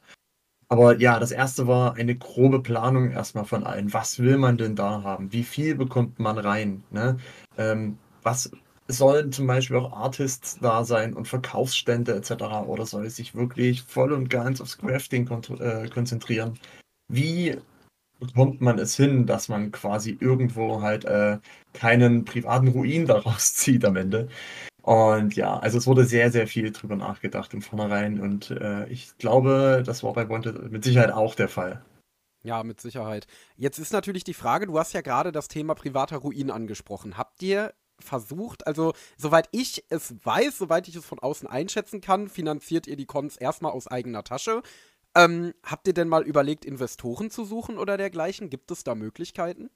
Aber ja, das erste war eine grobe Planung erstmal von allen. Was will man denn da haben? Wie viel bekommt man rein? Ne? Ähm, was sollen zum Beispiel auch Artists da sein und Verkaufsstände etc. oder soll es sich wirklich voll und ganz aufs Crafting äh, konzentrieren? Wie bekommt man es hin, dass man quasi irgendwo halt äh, keinen privaten Ruin daraus zieht am Ende? Und ja, also es wurde sehr, sehr viel drüber nachgedacht im Vornherein und äh, ich glaube, das war bei Wanted mit Sicherheit auch der Fall. Ja, mit Sicherheit. Jetzt ist natürlich die Frage, du hast ja gerade das Thema privater Ruin angesprochen. Habt ihr versucht, also soweit ich es weiß, soweit ich es von außen einschätzen kann, finanziert ihr die Cons erstmal aus eigener Tasche. Ähm, habt ihr denn mal überlegt, Investoren zu suchen oder dergleichen? Gibt es da Möglichkeiten?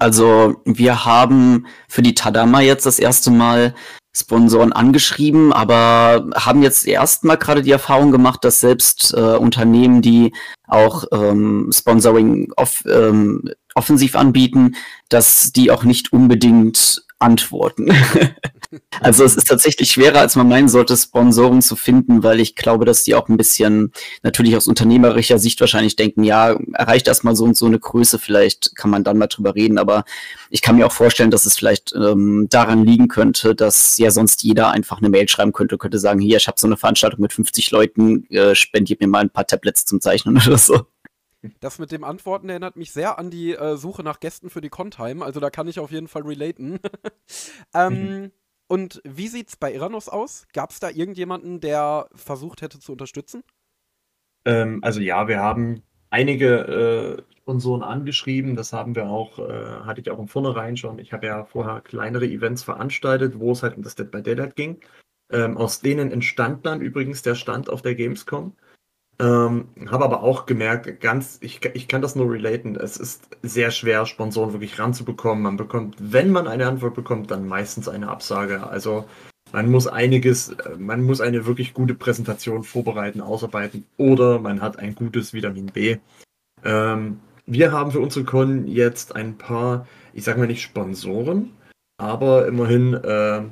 Also wir haben für die Tadama jetzt das erste Mal Sponsoren angeschrieben, aber haben jetzt erstmal gerade die Erfahrung gemacht, dass selbst äh, Unternehmen, die auch ähm, Sponsoring off, ähm, offensiv anbieten, dass die auch nicht unbedingt antworten. also es ist tatsächlich schwerer, als man meinen sollte, Sponsoren zu finden, weil ich glaube, dass die auch ein bisschen natürlich aus unternehmerischer Sicht wahrscheinlich denken, ja, erreicht erstmal so und so eine Größe, vielleicht kann man dann mal drüber reden, aber ich kann mir auch vorstellen, dass es vielleicht ähm, daran liegen könnte, dass ja sonst jeder einfach eine Mail schreiben könnte, könnte sagen, hier, ich habe so eine Veranstaltung mit 50 Leuten, äh, spendiert mir mal ein paar Tablets zum Zeichnen oder so. Das mit dem Antworten erinnert mich sehr an die äh, Suche nach Gästen für die Contime. Also da kann ich auf jeden Fall relaten. ähm, mhm. Und wie sieht's bei Iranos aus? Gab es da irgendjemanden, der versucht hätte zu unterstützen? Ähm, also ja, wir haben einige äh, Sponsoren angeschrieben. Das haben wir auch, äh, hatte ich auch im Vornherein schon. Ich habe ja vorher kleinere Events veranstaltet, wo es halt um das Dead by Daylight ging. Ähm, aus denen entstand dann übrigens der Stand auf der Gamescom. Ähm, habe aber auch gemerkt, ganz, ich, ich kann das nur relaten, es ist sehr schwer, Sponsoren wirklich ranzubekommen. Man bekommt, wenn man eine Antwort bekommt, dann meistens eine Absage. Also man muss einiges, man muss eine wirklich gute Präsentation vorbereiten, ausarbeiten oder man hat ein gutes Vitamin B. Ähm, wir haben für unsere Con jetzt ein paar, ich sage mal nicht Sponsoren, aber immerhin äh,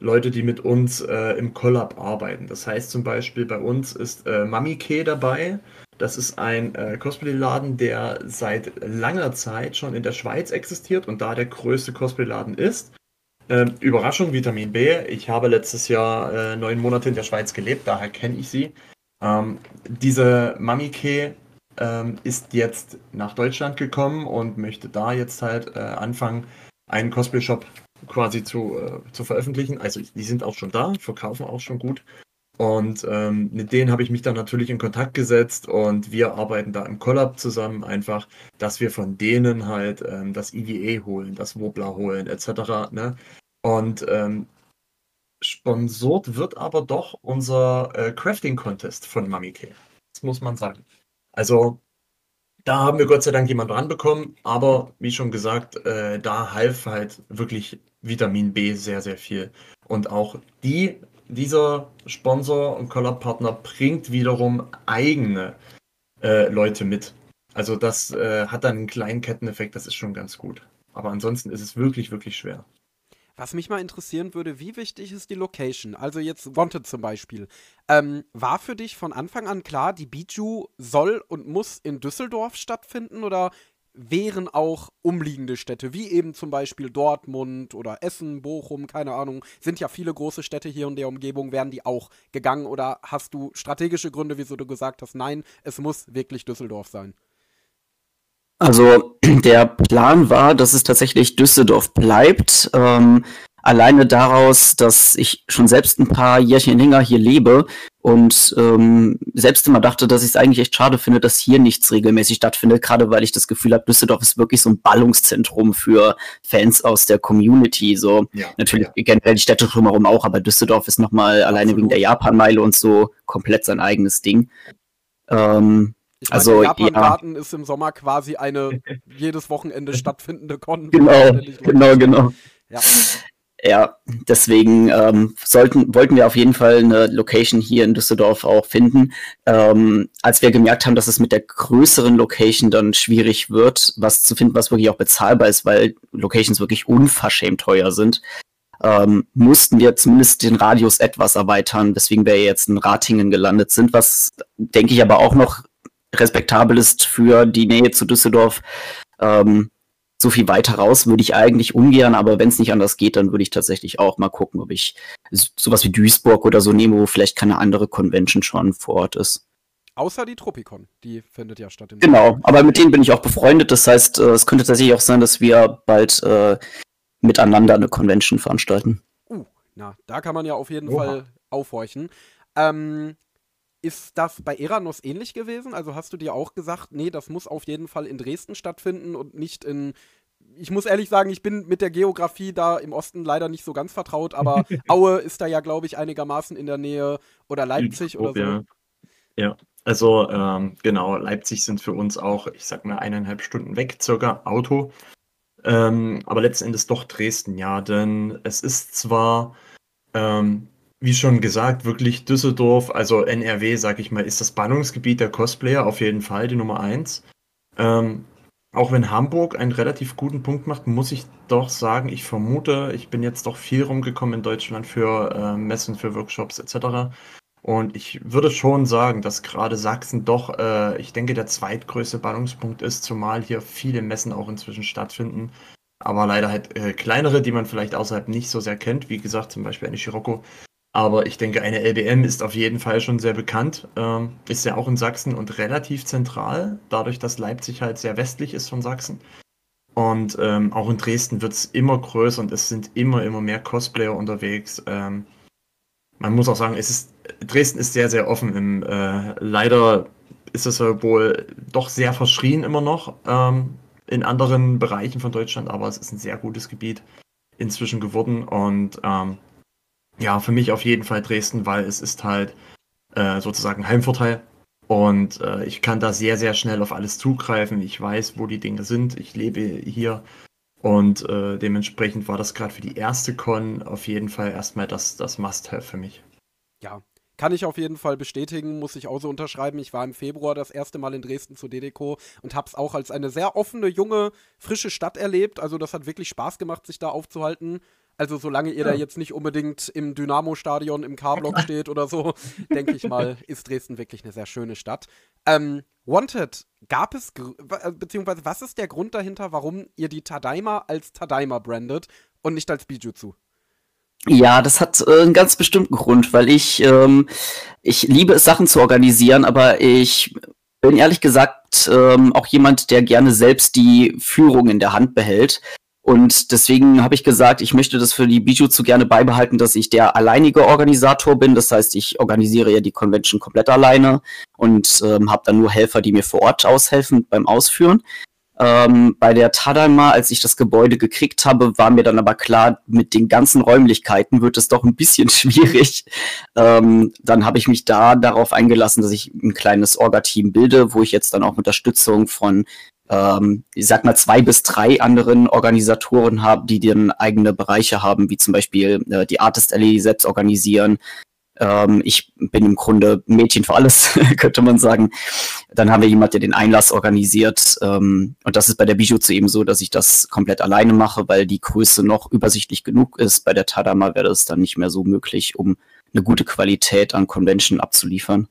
Leute, die mit uns äh, im Collab arbeiten. Das heißt zum Beispiel bei uns ist äh, Mamike dabei. Das ist ein äh, Cosplay-Laden, der seit langer Zeit schon in der Schweiz existiert und da der größte Cosplay-Laden ist. Ähm, Überraschung, Vitamin B. Ich habe letztes Jahr äh, neun Monate in der Schweiz gelebt, daher kenne ich sie. Ähm, diese Mamike ähm, ist jetzt nach Deutschland gekommen und möchte da jetzt halt äh, anfangen, einen Cosplay-Shop quasi zu, äh, zu veröffentlichen. Also die sind auch schon da, verkaufen auch schon gut. Und ähm, mit denen habe ich mich dann natürlich in Kontakt gesetzt und wir arbeiten da im Collab zusammen einfach, dass wir von denen halt ähm, das EVA holen, das Wobler holen etc. Ne? Und ähm, sponsort wird aber doch unser äh, Crafting Contest von Mamike. Das muss man sagen. Also da haben wir Gott sei Dank jemanden ranbekommen, aber wie schon gesagt, äh, da half halt wirklich Vitamin B sehr, sehr viel. Und auch die dieser Sponsor und Collab-Partner bringt wiederum eigene äh, Leute mit. Also das äh, hat dann einen kleinen Ketteneffekt, das ist schon ganz gut. Aber ansonsten ist es wirklich, wirklich schwer. Was mich mal interessieren würde, wie wichtig ist die Location? Also jetzt Wanted zum Beispiel. Ähm, war für dich von Anfang an klar, die Biju soll und muss in Düsseldorf stattfinden oder wären auch umliegende Städte, wie eben zum Beispiel Dortmund oder Essen, Bochum, keine Ahnung, sind ja viele große Städte hier in der Umgebung, wären die auch gegangen oder hast du strategische Gründe, wieso du gesagt hast, nein, es muss wirklich Düsseldorf sein? Also der Plan war, dass es tatsächlich Düsseldorf bleibt. Ähm, alleine daraus, dass ich schon selbst ein paar Jährchen länger hier lebe und ähm, selbst immer dachte, dass ich es eigentlich echt schade finde, dass hier nichts regelmäßig stattfindet, gerade weil ich das Gefühl habe, Düsseldorf ist wirklich so ein Ballungszentrum für Fans aus der Community. So ja, natürlich ja. generell die Städte drumherum auch, aber Düsseldorf ist nochmal alleine wegen der Japanmeile und so komplett sein eigenes Ding. Ähm, ich meine, also, Japan-Garten ja. ist im Sommer quasi eine jedes Wochenende stattfindende Con. Genau, genau, genau. Ja. Ja, deswegen ähm, sollten, wollten wir auf jeden Fall eine Location hier in Düsseldorf auch finden. Ähm, als wir gemerkt haben, dass es mit der größeren Location dann schwierig wird, was zu finden, was wirklich auch bezahlbar ist, weil Locations wirklich unverschämt teuer sind, ähm, mussten wir zumindest den Radius etwas erweitern, weswegen wir jetzt in Ratingen gelandet sind, was denke ich aber auch noch respektabel ist für die Nähe zu Düsseldorf. Ähm, so viel weiter raus würde ich eigentlich ungern, aber wenn es nicht anders geht, dann würde ich tatsächlich auch mal gucken, ob ich sowas wie Duisburg oder so nehme, wo vielleicht keine andere Convention schon vor Ort ist. Außer die Tropicon, die findet ja statt. genau, Sommer. aber mit denen bin ich auch befreundet. Das heißt, äh, es könnte tatsächlich auch sein, dass wir bald äh, miteinander eine Convention veranstalten. Uh, na, da kann man ja auf jeden Oha. Fall aufhorchen. Ähm, ist das bei Eranos ähnlich gewesen? Also hast du dir auch gesagt, nee, das muss auf jeden Fall in Dresden stattfinden und nicht in. Ich muss ehrlich sagen, ich bin mit der Geografie da im Osten leider nicht so ganz vertraut, aber Aue ist da ja, glaube ich, einigermaßen in der Nähe oder Leipzig Grob, oder so. Ja, ja. also ähm, genau, Leipzig sind für uns auch, ich sag mal, eineinhalb Stunden weg, circa Auto. Ähm, aber letzten Endes doch Dresden, ja, denn es ist zwar ähm, wie schon gesagt, wirklich Düsseldorf, also NRW, sag ich mal, ist das Bannungsgebiet der Cosplayer auf jeden Fall die Nummer eins. Ähm, auch wenn Hamburg einen relativ guten Punkt macht, muss ich doch sagen, ich vermute, ich bin jetzt doch viel rumgekommen in Deutschland für äh, Messen, für Workshops etc. Und ich würde schon sagen, dass gerade Sachsen doch, äh, ich denke, der zweitgrößte Ballungspunkt ist, zumal hier viele Messen auch inzwischen stattfinden. Aber leider halt äh, kleinere, die man vielleicht außerhalb nicht so sehr kennt. Wie gesagt, zum Beispiel eine Scirocco aber ich denke, eine LBM ist auf jeden Fall schon sehr bekannt. Ähm, ist ja auch in Sachsen und relativ zentral, dadurch, dass Leipzig halt sehr westlich ist von Sachsen. Und ähm, auch in Dresden wird es immer größer und es sind immer, immer mehr Cosplayer unterwegs. Ähm, man muss auch sagen, es ist, Dresden ist sehr, sehr offen. Im, äh, leider ist es wohl doch sehr verschrien immer noch ähm, in anderen Bereichen von Deutschland, aber es ist ein sehr gutes Gebiet inzwischen geworden und ähm, ja, für mich auf jeden Fall Dresden, weil es ist halt äh, sozusagen Heimvorteil. Und äh, ich kann da sehr, sehr schnell auf alles zugreifen. Ich weiß, wo die Dinge sind. Ich lebe hier. Und äh, dementsprechend war das gerade für die erste Con auf jeden Fall erstmal das, das Must-Have für mich. Ja, kann ich auf jeden Fall bestätigen, muss ich auch so unterschreiben. Ich war im Februar das erste Mal in Dresden zu Dedeco und habe es auch als eine sehr offene, junge, frische Stadt erlebt. Also das hat wirklich Spaß gemacht, sich da aufzuhalten. Also solange ihr ja. da jetzt nicht unbedingt im Dynamo-Stadion im K-Block steht oder so, denke ich mal, ist Dresden wirklich eine sehr schöne Stadt. Ähm, Wanted, gab es, äh, beziehungsweise was ist der Grund dahinter, warum ihr die Tadaima als Tadaima brandet und nicht als Bijutsu? Ja, das hat äh, einen ganz bestimmten Grund, weil ich, ähm, ich liebe es, Sachen zu organisieren, aber ich bin ehrlich gesagt ähm, auch jemand, der gerne selbst die Führung in der Hand behält. Und deswegen habe ich gesagt, ich möchte das für die Bijou zu gerne beibehalten, dass ich der alleinige Organisator bin. Das heißt, ich organisiere ja die Convention komplett alleine und ähm, habe dann nur Helfer, die mir vor Ort aushelfen beim Ausführen. Ähm, bei der Tadalma, als ich das Gebäude gekriegt habe, war mir dann aber klar, mit den ganzen Räumlichkeiten wird es doch ein bisschen schwierig. Ähm, dann habe ich mich da darauf eingelassen, dass ich ein kleines Orga-Team bilde, wo ich jetzt dann auch Unterstützung von, ähm, ich sag mal, zwei bis drei anderen Organisatoren habe, die dann eigene Bereiche haben, wie zum Beispiel äh, die Artist Alley selbst organisieren, ähm, ich bin im Grunde Mädchen für alles, könnte man sagen. Dann haben wir jemand, der den Einlass organisiert. Ähm, und das ist bei der Bijutsu eben so, dass ich das komplett alleine mache, weil die Größe noch übersichtlich genug ist. Bei der Tadama wäre das dann nicht mehr so möglich, um eine gute Qualität an Convention abzuliefern.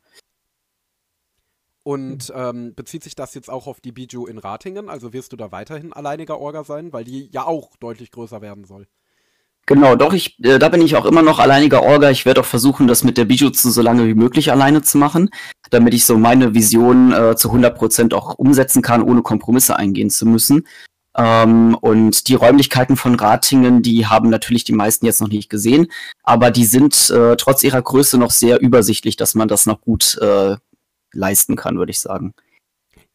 Und ähm, bezieht sich das jetzt auch auf die Biju in Ratingen? Also wirst du da weiterhin alleiniger Orga sein, weil die ja auch deutlich größer werden soll? Genau, doch, ich, äh, da bin ich auch immer noch alleiniger Orga. Ich werde auch versuchen, das mit der Bijutsu so lange wie möglich alleine zu machen, damit ich so meine Vision äh, zu 100% auch umsetzen kann, ohne Kompromisse eingehen zu müssen. Ähm, und die Räumlichkeiten von Ratingen, die haben natürlich die meisten jetzt noch nicht gesehen, aber die sind äh, trotz ihrer Größe noch sehr übersichtlich, dass man das noch gut äh, leisten kann, würde ich sagen.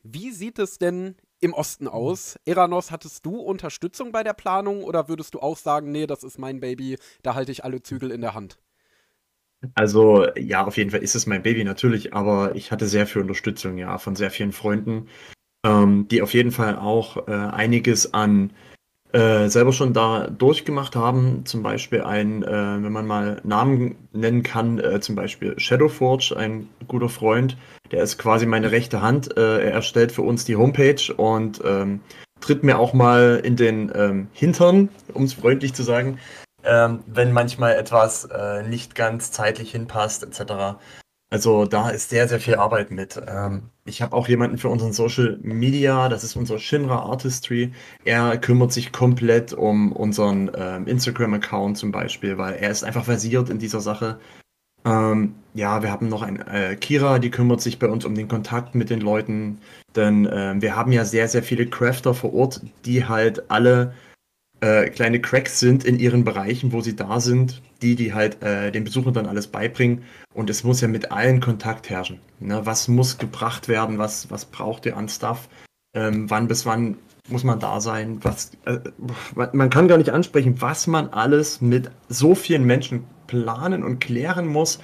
Wie sieht es denn im Osten aus. Eranos, hattest du Unterstützung bei der Planung oder würdest du auch sagen, nee, das ist mein Baby, da halte ich alle Zügel in der Hand? Also ja, auf jeden Fall ist es mein Baby natürlich, aber ich hatte sehr viel Unterstützung, ja, von sehr vielen Freunden, ähm, die auf jeden Fall auch äh, einiges an äh, selber schon da durchgemacht haben. Zum Beispiel ein, äh, wenn man mal Namen nennen kann, äh, zum Beispiel Shadowforge, ein guter Freund, der ist quasi meine rechte Hand. Äh, er erstellt für uns die Homepage und ähm, tritt mir auch mal in den ähm, Hintern, um es freundlich zu sagen, ähm, wenn manchmal etwas äh, nicht ganz zeitlich hinpasst, etc. Also da ist sehr, sehr viel Arbeit mit. Ähm, ich habe auch jemanden für unseren Social Media, das ist unser Shinra Artistry. Er kümmert sich komplett um unseren ähm, Instagram-Account zum Beispiel, weil er ist einfach versiert in dieser Sache. Ähm, ja, wir haben noch einen äh, Kira, die kümmert sich bei uns um den Kontakt mit den Leuten. Denn äh, wir haben ja sehr, sehr viele Crafter vor Ort, die halt alle äh, kleine Cracks sind in ihren Bereichen, wo sie da sind die, die halt äh, den Besuchern dann alles beibringen. Und es muss ja mit allen Kontakt herrschen. Ne? Was muss gebracht werden? Was, was braucht ihr an Stuff? Ähm, wann bis wann muss man da sein? Was, äh, man kann gar nicht ansprechen, was man alles mit so vielen Menschen planen und klären muss.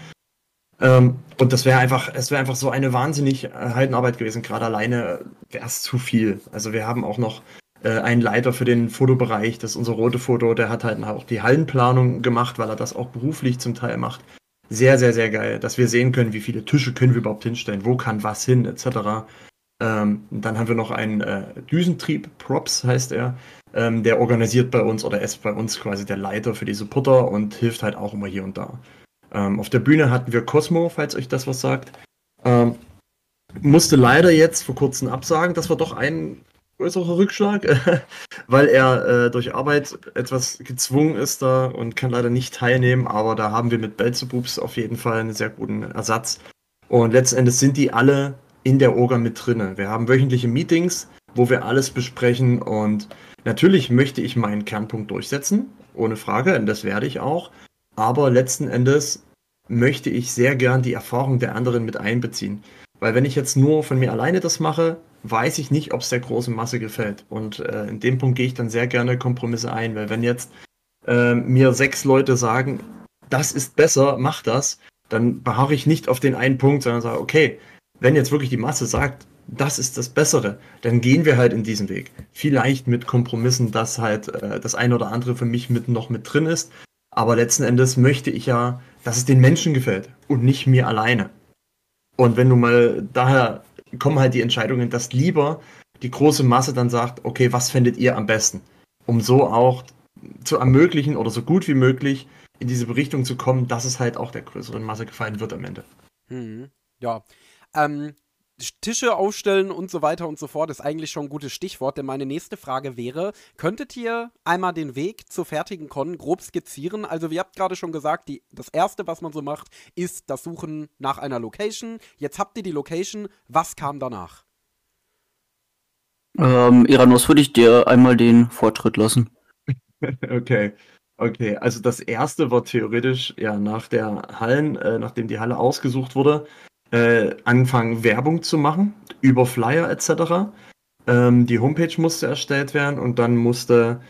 Ähm, und das wäre einfach, es wäre einfach so eine wahnsinnig erhaltene Arbeit gewesen. Gerade alleine wäre es zu viel. Also wir haben auch noch äh, ein Leiter für den Fotobereich, das ist unser rote Foto, der hat halt auch die Hallenplanung gemacht, weil er das auch beruflich zum Teil macht. Sehr, sehr, sehr geil, dass wir sehen können, wie viele Tische können wir überhaupt hinstellen, wo kann was hin, etc. Ähm, dann haben wir noch einen äh, Düsentrieb, Props heißt er, ähm, der organisiert bei uns oder ist bei uns quasi der Leiter für die Supporter und hilft halt auch immer hier und da. Ähm, auf der Bühne hatten wir Cosmo, falls euch das was sagt. Ähm, musste leider jetzt vor kurzem absagen, dass wir doch einen größerer Rückschlag, weil er äh, durch Arbeit etwas gezwungen ist da und kann leider nicht teilnehmen, aber da haben wir mit Belzebubs auf jeden Fall einen sehr guten Ersatz. Und letzten Endes sind die alle in der Orga mit drinne. Wir haben wöchentliche Meetings, wo wir alles besprechen und natürlich möchte ich meinen Kernpunkt durchsetzen, ohne Frage, und das werde ich auch. Aber letzten Endes möchte ich sehr gern die Erfahrung der anderen mit einbeziehen. Weil wenn ich jetzt nur von mir alleine das mache, weiß ich nicht, ob es der großen Masse gefällt. Und äh, in dem Punkt gehe ich dann sehr gerne Kompromisse ein, weil wenn jetzt äh, mir sechs Leute sagen, das ist besser, mach das, dann beharre ich nicht auf den einen Punkt, sondern sage, okay, wenn jetzt wirklich die Masse sagt, das ist das Bessere, dann gehen wir halt in diesen Weg. Vielleicht mit Kompromissen, dass halt äh, das eine oder andere für mich mit noch mit drin ist. Aber letzten Endes möchte ich ja, dass es den Menschen gefällt und nicht mir alleine. Und wenn du mal daher kommen halt die Entscheidungen, dass lieber die große Masse dann sagt, okay, was findet ihr am besten? Um so auch zu ermöglichen oder so gut wie möglich in diese Richtung zu kommen, dass es halt auch der größeren Masse gefallen wird am Ende. Hm, ja. Ähm, Tische aufstellen und so weiter und so fort ist eigentlich schon ein gutes Stichwort, denn meine nächste Frage wäre, könntet ihr einmal den Weg zur fertigen Con grob skizzieren? Also, ihr habt gerade schon gesagt, die, das Erste, was man so macht, ist das Suchen nach einer Location. Jetzt habt ihr die Location, was kam danach? Ähm, Iranos, würde ich dir einmal den Vortritt lassen. Okay. Okay, also das erste war theoretisch ja nach der Hallen, äh, nachdem die Halle ausgesucht wurde, äh, angefangen Werbung zu machen über Flyer etc. Ähm, die Homepage musste erstellt werden und dann musste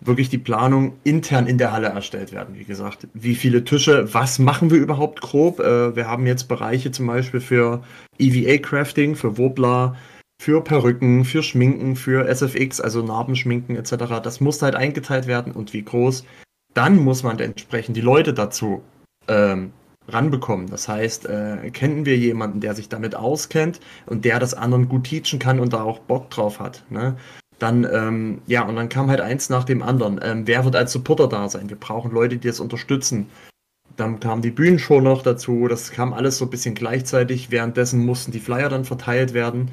wirklich die Planung intern in der Halle erstellt werden. Wie gesagt, wie viele Tische, was machen wir überhaupt grob? Äh, wir haben jetzt Bereiche zum Beispiel für EVA-Crafting, für Wobler, für Perücken, für Schminken, für SFX, also Narbenschminken etc. Das muss halt eingeteilt werden und wie groß dann muss man entsprechend die Leute dazu ähm, ranbekommen. Das heißt, äh, kennen wir jemanden, der sich damit auskennt und der das anderen gut teachen kann und da auch Bock drauf hat. Ne? Dann, ähm, ja, und dann kam halt eins nach dem anderen. Ähm, wer wird als Supporter da sein? Wir brauchen Leute, die das unterstützen. Dann kam die Bühnenshow noch dazu. Das kam alles so ein bisschen gleichzeitig. Währenddessen mussten die Flyer dann verteilt werden.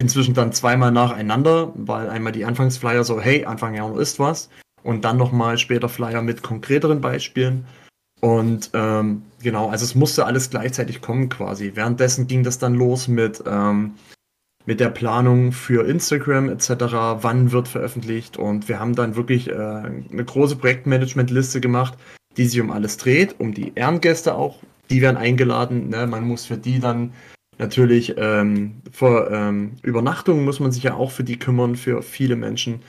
Inzwischen dann zweimal nacheinander, weil einmal die Anfangsflyer so, hey, Anfang Januar ist was und dann nochmal später Flyer mit konkreteren Beispielen. Und ähm, genau, also es musste alles gleichzeitig kommen quasi. Währenddessen ging das dann los mit, ähm, mit der Planung für Instagram etc., wann wird veröffentlicht. Und wir haben dann wirklich äh, eine große Projektmanagement-Liste gemacht, die sich um alles dreht, um die Ehrengäste auch. Die werden eingeladen. Ne? Man muss für die dann natürlich ähm, vor ähm, Übernachtungen muss man sich ja auch für die kümmern, für viele Menschen.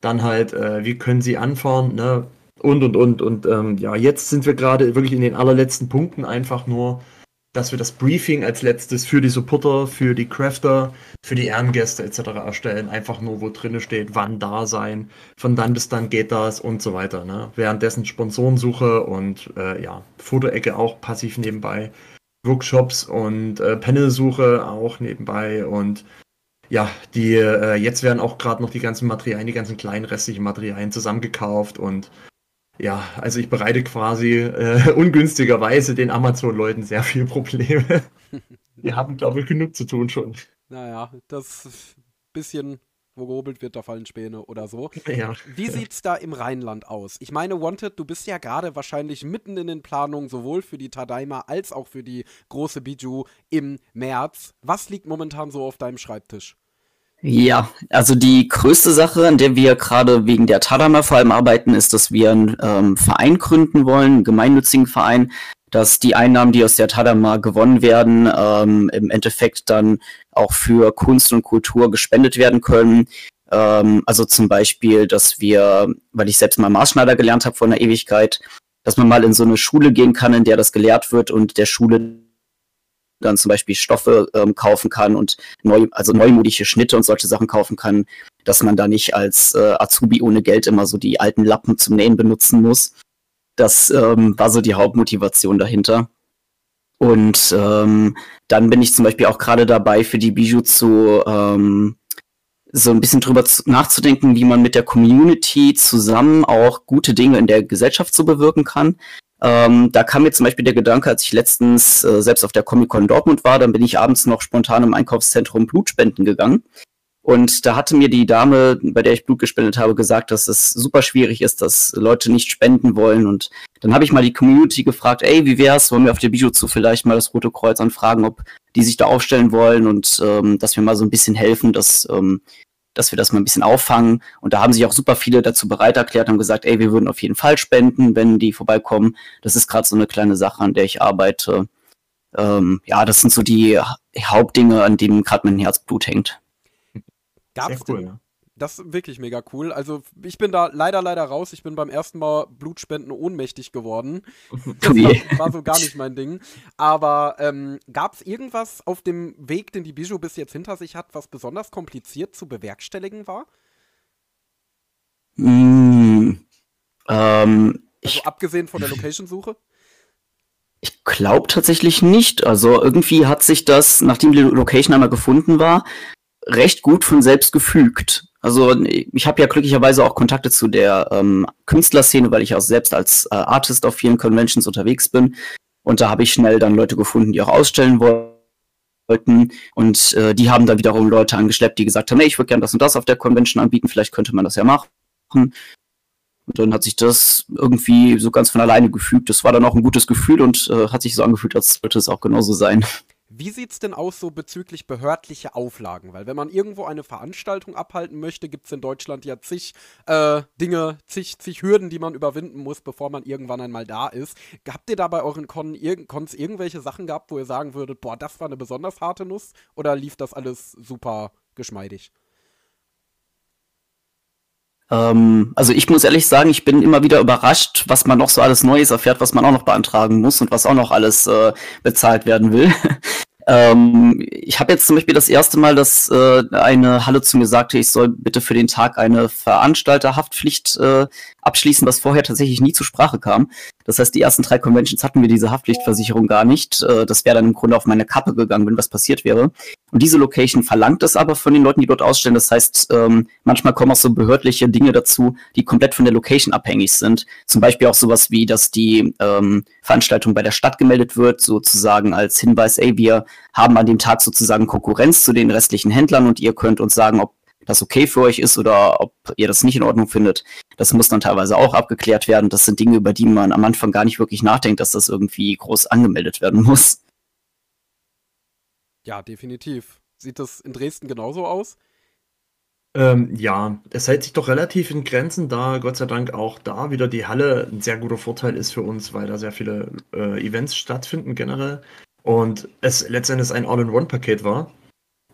Dann halt, äh, wie können sie anfahren, ne? Und, und, und. Und ähm, ja, jetzt sind wir gerade wirklich in den allerletzten Punkten einfach nur, dass wir das Briefing als letztes für die Supporter, für die Crafter, für die Ehrengäste etc. erstellen. Einfach nur, wo drin steht, wann da sein, von dann bis dann geht das und so weiter. Ne? Währenddessen Sponsorensuche und äh, ja, Fotoecke auch passiv nebenbei. Workshops und äh, Panelsuche auch nebenbei und ja, die, äh, jetzt werden auch gerade noch die ganzen Materialien, die ganzen kleinen restlichen Materialien zusammengekauft und ja, also ich bereite quasi äh, ungünstigerweise den Amazon-Leuten sehr viel Probleme. die haben, glaube ich, genug zu tun schon. Naja, das bisschen wo gehobelt wird, da fallen Späne oder so. Ja. Wie sieht's da im Rheinland aus? Ich meine, Wanted, du bist ja gerade wahrscheinlich mitten in den Planungen, sowohl für die Tadaima als auch für die große Biju im März. Was liegt momentan so auf deinem Schreibtisch? Ja, also die größte Sache, an der wir gerade wegen der Tadama vor allem arbeiten, ist, dass wir einen ähm, Verein gründen wollen, einen gemeinnützigen Verein, dass die Einnahmen, die aus der Tadama gewonnen werden, ähm, im Endeffekt dann auch für Kunst und Kultur gespendet werden können. Ähm, also zum Beispiel, dass wir, weil ich selbst mal Maßschneider gelernt habe vor einer Ewigkeit, dass man mal in so eine Schule gehen kann, in der das gelehrt wird und der Schule dann zum Beispiel Stoffe ähm, kaufen kann und neu, also neumodische Schnitte und solche Sachen kaufen kann, dass man da nicht als äh, Azubi ohne Geld immer so die alten Lappen zum Nähen benutzen muss. Das ähm, war so die Hauptmotivation dahinter. Und ähm, dann bin ich zum Beispiel auch gerade dabei, für die Bijou zu ähm, so ein bisschen drüber zu, nachzudenken, wie man mit der Community zusammen auch gute Dinge in der Gesellschaft so bewirken kann. Ähm, da kam mir zum Beispiel der Gedanke, als ich letztens äh, selbst auf der Comic-Con Dortmund war, dann bin ich abends noch spontan im Einkaufszentrum Blutspenden gegangen. Und da hatte mir die Dame, bei der ich Blut gespendet habe, gesagt, dass es super schwierig ist, dass Leute nicht spenden wollen. Und dann habe ich mal die Community gefragt, ey, wie wär's, wollen wir auf der Bijou zu vielleicht mal das Rote Kreuz anfragen, ob die sich da aufstellen wollen und ähm, dass wir mal so ein bisschen helfen, dass ähm, dass wir das mal ein bisschen auffangen. Und da haben sich auch super viele dazu bereit erklärt, haben gesagt, ey, wir würden auf jeden Fall spenden, wenn die vorbeikommen. Das ist gerade so eine kleine Sache, an der ich arbeite. Ähm, ja, das sind so die Hauptdinge, an denen gerade mein Herzblut hängt. Gab's Sehr cool, denn, das ist wirklich mega cool. Also ich bin da leider, leider raus. Ich bin beim ersten Mal Blutspenden ohnmächtig geworden. Das war, war so gar nicht mein Ding. Aber ähm, gab es irgendwas auf dem Weg, den die Bijou bis jetzt hinter sich hat, was besonders kompliziert zu bewerkstelligen war? Mm, ähm, also abgesehen von der Location-Suche? Ich glaube tatsächlich nicht. Also irgendwie hat sich das, nachdem die Location einmal gefunden war, recht gut von selbst gefügt. Also ich habe ja glücklicherweise auch Kontakte zu der ähm, Künstlerszene, weil ich auch selbst als äh, Artist auf vielen Conventions unterwegs bin. Und da habe ich schnell dann Leute gefunden, die auch ausstellen wollten. Und äh, die haben dann wiederum Leute angeschleppt, die gesagt haben, hey, ich würde gerne das und das auf der Convention anbieten, vielleicht könnte man das ja machen. Und dann hat sich das irgendwie so ganz von alleine gefügt. Das war dann auch ein gutes Gefühl und äh, hat sich so angefühlt, als sollte es auch genauso sein. Wie sieht es denn aus so bezüglich behördliche Auflagen? Weil wenn man irgendwo eine Veranstaltung abhalten möchte, gibt es in Deutschland ja zig äh, Dinge, zig, zig Hürden, die man überwinden muss, bevor man irgendwann einmal da ist. Habt ihr da bei euren Con ir Cons irgendwelche Sachen gehabt, wo ihr sagen würdet, boah, das war eine besonders harte Nuss? Oder lief das alles super geschmeidig? Ähm, also ich muss ehrlich sagen, ich bin immer wieder überrascht, was man noch so alles Neues erfährt, was man auch noch beantragen muss und was auch noch alles äh, bezahlt werden will. Ähm, ich habe jetzt zum Beispiel das erste Mal, dass äh, eine Halle zu mir sagte, ich soll bitte für den Tag eine Veranstalterhaftpflicht äh, abschließen, was vorher tatsächlich nie zur Sprache kam. Das heißt, die ersten drei Conventions hatten wir diese Haftpflichtversicherung gar nicht. Äh, das wäre dann im Grunde auf meine Kappe gegangen, wenn was passiert wäre. Und diese Location verlangt es aber von den Leuten, die dort ausstellen. Das heißt, ähm, manchmal kommen auch so behördliche Dinge dazu, die komplett von der Location abhängig sind. Zum Beispiel auch sowas wie, dass die ähm, Veranstaltung bei der Stadt gemeldet wird, sozusagen als Hinweis, ey, wir haben an dem Tag sozusagen Konkurrenz zu den restlichen Händlern und ihr könnt uns sagen, ob das okay für euch ist oder ob ihr das nicht in Ordnung findet. Das muss dann teilweise auch abgeklärt werden. Das sind Dinge, über die man am Anfang gar nicht wirklich nachdenkt, dass das irgendwie groß angemeldet werden muss. Ja, definitiv. Sieht das in Dresden genauso aus? Ähm, ja, es hält sich doch relativ in Grenzen, da Gott sei Dank auch da wieder die Halle ein sehr guter Vorteil ist für uns, weil da sehr viele äh, Events stattfinden generell und es letztendlich ein All-in-One-Paket war.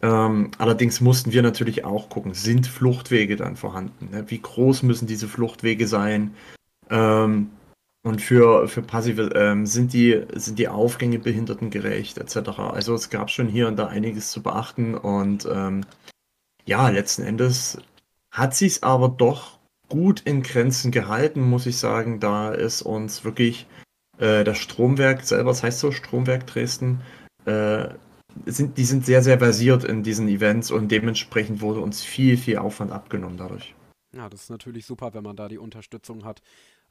Ähm, allerdings mussten wir natürlich auch gucken, sind Fluchtwege dann vorhanden? Ne? Wie groß müssen diese Fluchtwege sein? Ähm, und für, für Passive ähm, sind, die, sind die Aufgänge behindertengerecht etc. Also es gab schon hier und da einiges zu beachten und ähm, ja, letzten Endes hat sich es aber doch gut in Grenzen gehalten, muss ich sagen, da ist uns wirklich äh, das Stromwerk selber, das heißt so Stromwerk Dresden, äh, sind, die sind sehr, sehr versiert in diesen Events und dementsprechend wurde uns viel, viel Aufwand abgenommen dadurch. Ja, das ist natürlich super, wenn man da die Unterstützung hat.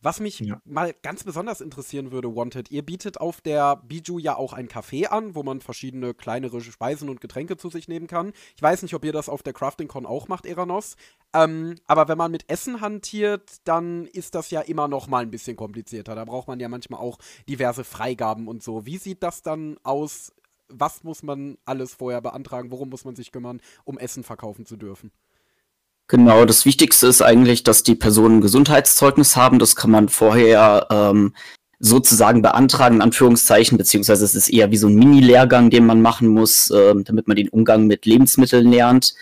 Was mich ja. mal ganz besonders interessieren würde, Wanted, ihr bietet auf der Biju ja auch ein Café an, wo man verschiedene kleinere Speisen und Getränke zu sich nehmen kann. Ich weiß nicht, ob ihr das auf der CraftingCon auch macht, Eranos. Ähm, aber wenn man mit Essen hantiert, dann ist das ja immer noch mal ein bisschen komplizierter. Da braucht man ja manchmal auch diverse Freigaben und so. Wie sieht das dann aus was muss man alles vorher beantragen, worum muss man sich kümmern, um Essen verkaufen zu dürfen? Genau, das Wichtigste ist eigentlich, dass die Personen ein Gesundheitszeugnis haben. Das kann man vorher ähm, sozusagen beantragen, in Anführungszeichen, beziehungsweise es ist eher wie so ein Mini-Lehrgang, den man machen muss, äh, damit man den Umgang mit Lebensmitteln lernt.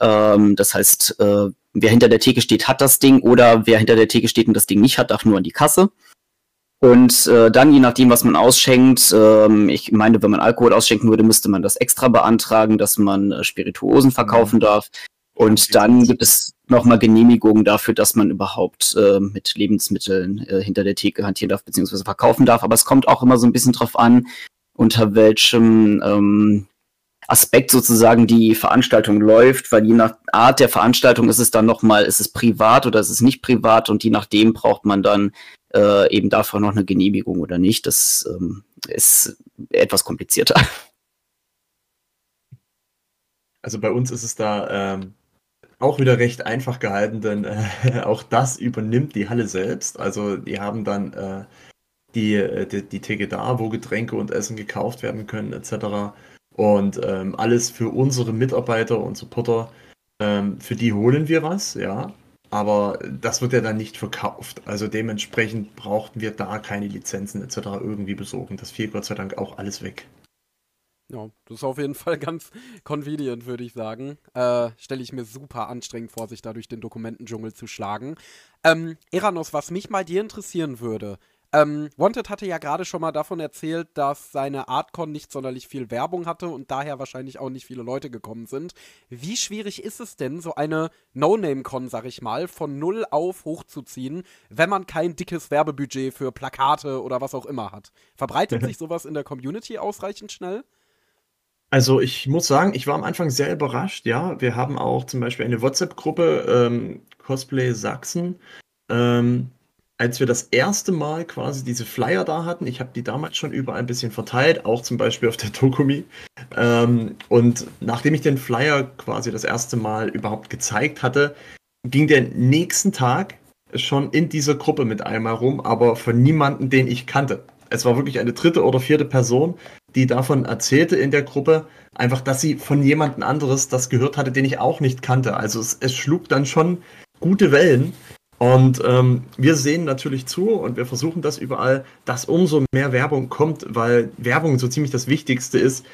Ähm, das heißt, äh, wer hinter der Theke steht, hat das Ding oder wer hinter der Theke steht und das Ding nicht hat, darf nur an die Kasse. Und äh, dann, je nachdem, was man ausschenkt, ähm, ich meine, wenn man Alkohol ausschenken würde, müsste man das extra beantragen, dass man äh, Spirituosen verkaufen mhm. darf. Und dann gibt es nochmal Genehmigungen dafür, dass man überhaupt äh, mit Lebensmitteln äh, hinter der Theke hantieren darf, beziehungsweise verkaufen darf. Aber es kommt auch immer so ein bisschen drauf an, unter welchem ähm, Aspekt sozusagen die Veranstaltung läuft, weil je nach Art der Veranstaltung ist es dann nochmal, ist es privat oder ist es nicht privat und je nachdem braucht man dann äh, eben dafür noch eine Genehmigung oder nicht. Das ähm, ist etwas komplizierter. Also bei uns ist es da ähm, auch wieder recht einfach gehalten, denn äh, auch das übernimmt die Halle selbst. Also die haben dann äh, die, äh, die, die Theke da, wo Getränke und Essen gekauft werden können, etc. Und ähm, alles für unsere Mitarbeiter und Supporter, ähm, für die holen wir was, ja. Aber das wird ja dann nicht verkauft. Also dementsprechend brauchten wir da keine Lizenzen etc. irgendwie besorgen. Das fiel Gott sei Dank auch alles weg. Ja, das ist auf jeden Fall ganz convenient, würde ich sagen. Äh, Stelle ich mir super anstrengend vor, sich da durch den Dokumentendschungel zu schlagen. Ähm, Eranos, was mich mal dir interessieren würde, ähm, Wanted hatte ja gerade schon mal davon erzählt, dass seine Artcon nicht sonderlich viel Werbung hatte und daher wahrscheinlich auch nicht viele Leute gekommen sind. Wie schwierig ist es denn, so eine No-Name-Con, sag ich mal, von null auf hochzuziehen, wenn man kein dickes Werbebudget für Plakate oder was auch immer hat? Verbreitet sich sowas in der Community ausreichend schnell? Also ich muss sagen, ich war am Anfang sehr überrascht, ja. Wir haben auch zum Beispiel eine WhatsApp-Gruppe, ähm, Cosplay Sachsen. Ähm, als wir das erste Mal quasi diese Flyer da hatten, ich habe die damals schon überall ein bisschen verteilt, auch zum Beispiel auf der Dokumi. Ähm, und nachdem ich den Flyer quasi das erste Mal überhaupt gezeigt hatte, ging der nächsten Tag schon in dieser Gruppe mit einmal rum, aber von niemandem, den ich kannte. es war wirklich eine dritte oder vierte Person, die davon erzählte in der Gruppe, einfach, dass sie von jemandem anderes das gehört hatte, den ich auch nicht kannte. Also es, es schlug dann schon gute Wellen. Und ähm, wir sehen natürlich zu und wir versuchen das überall, dass umso mehr Werbung kommt, weil Werbung so ziemlich das Wichtigste ist,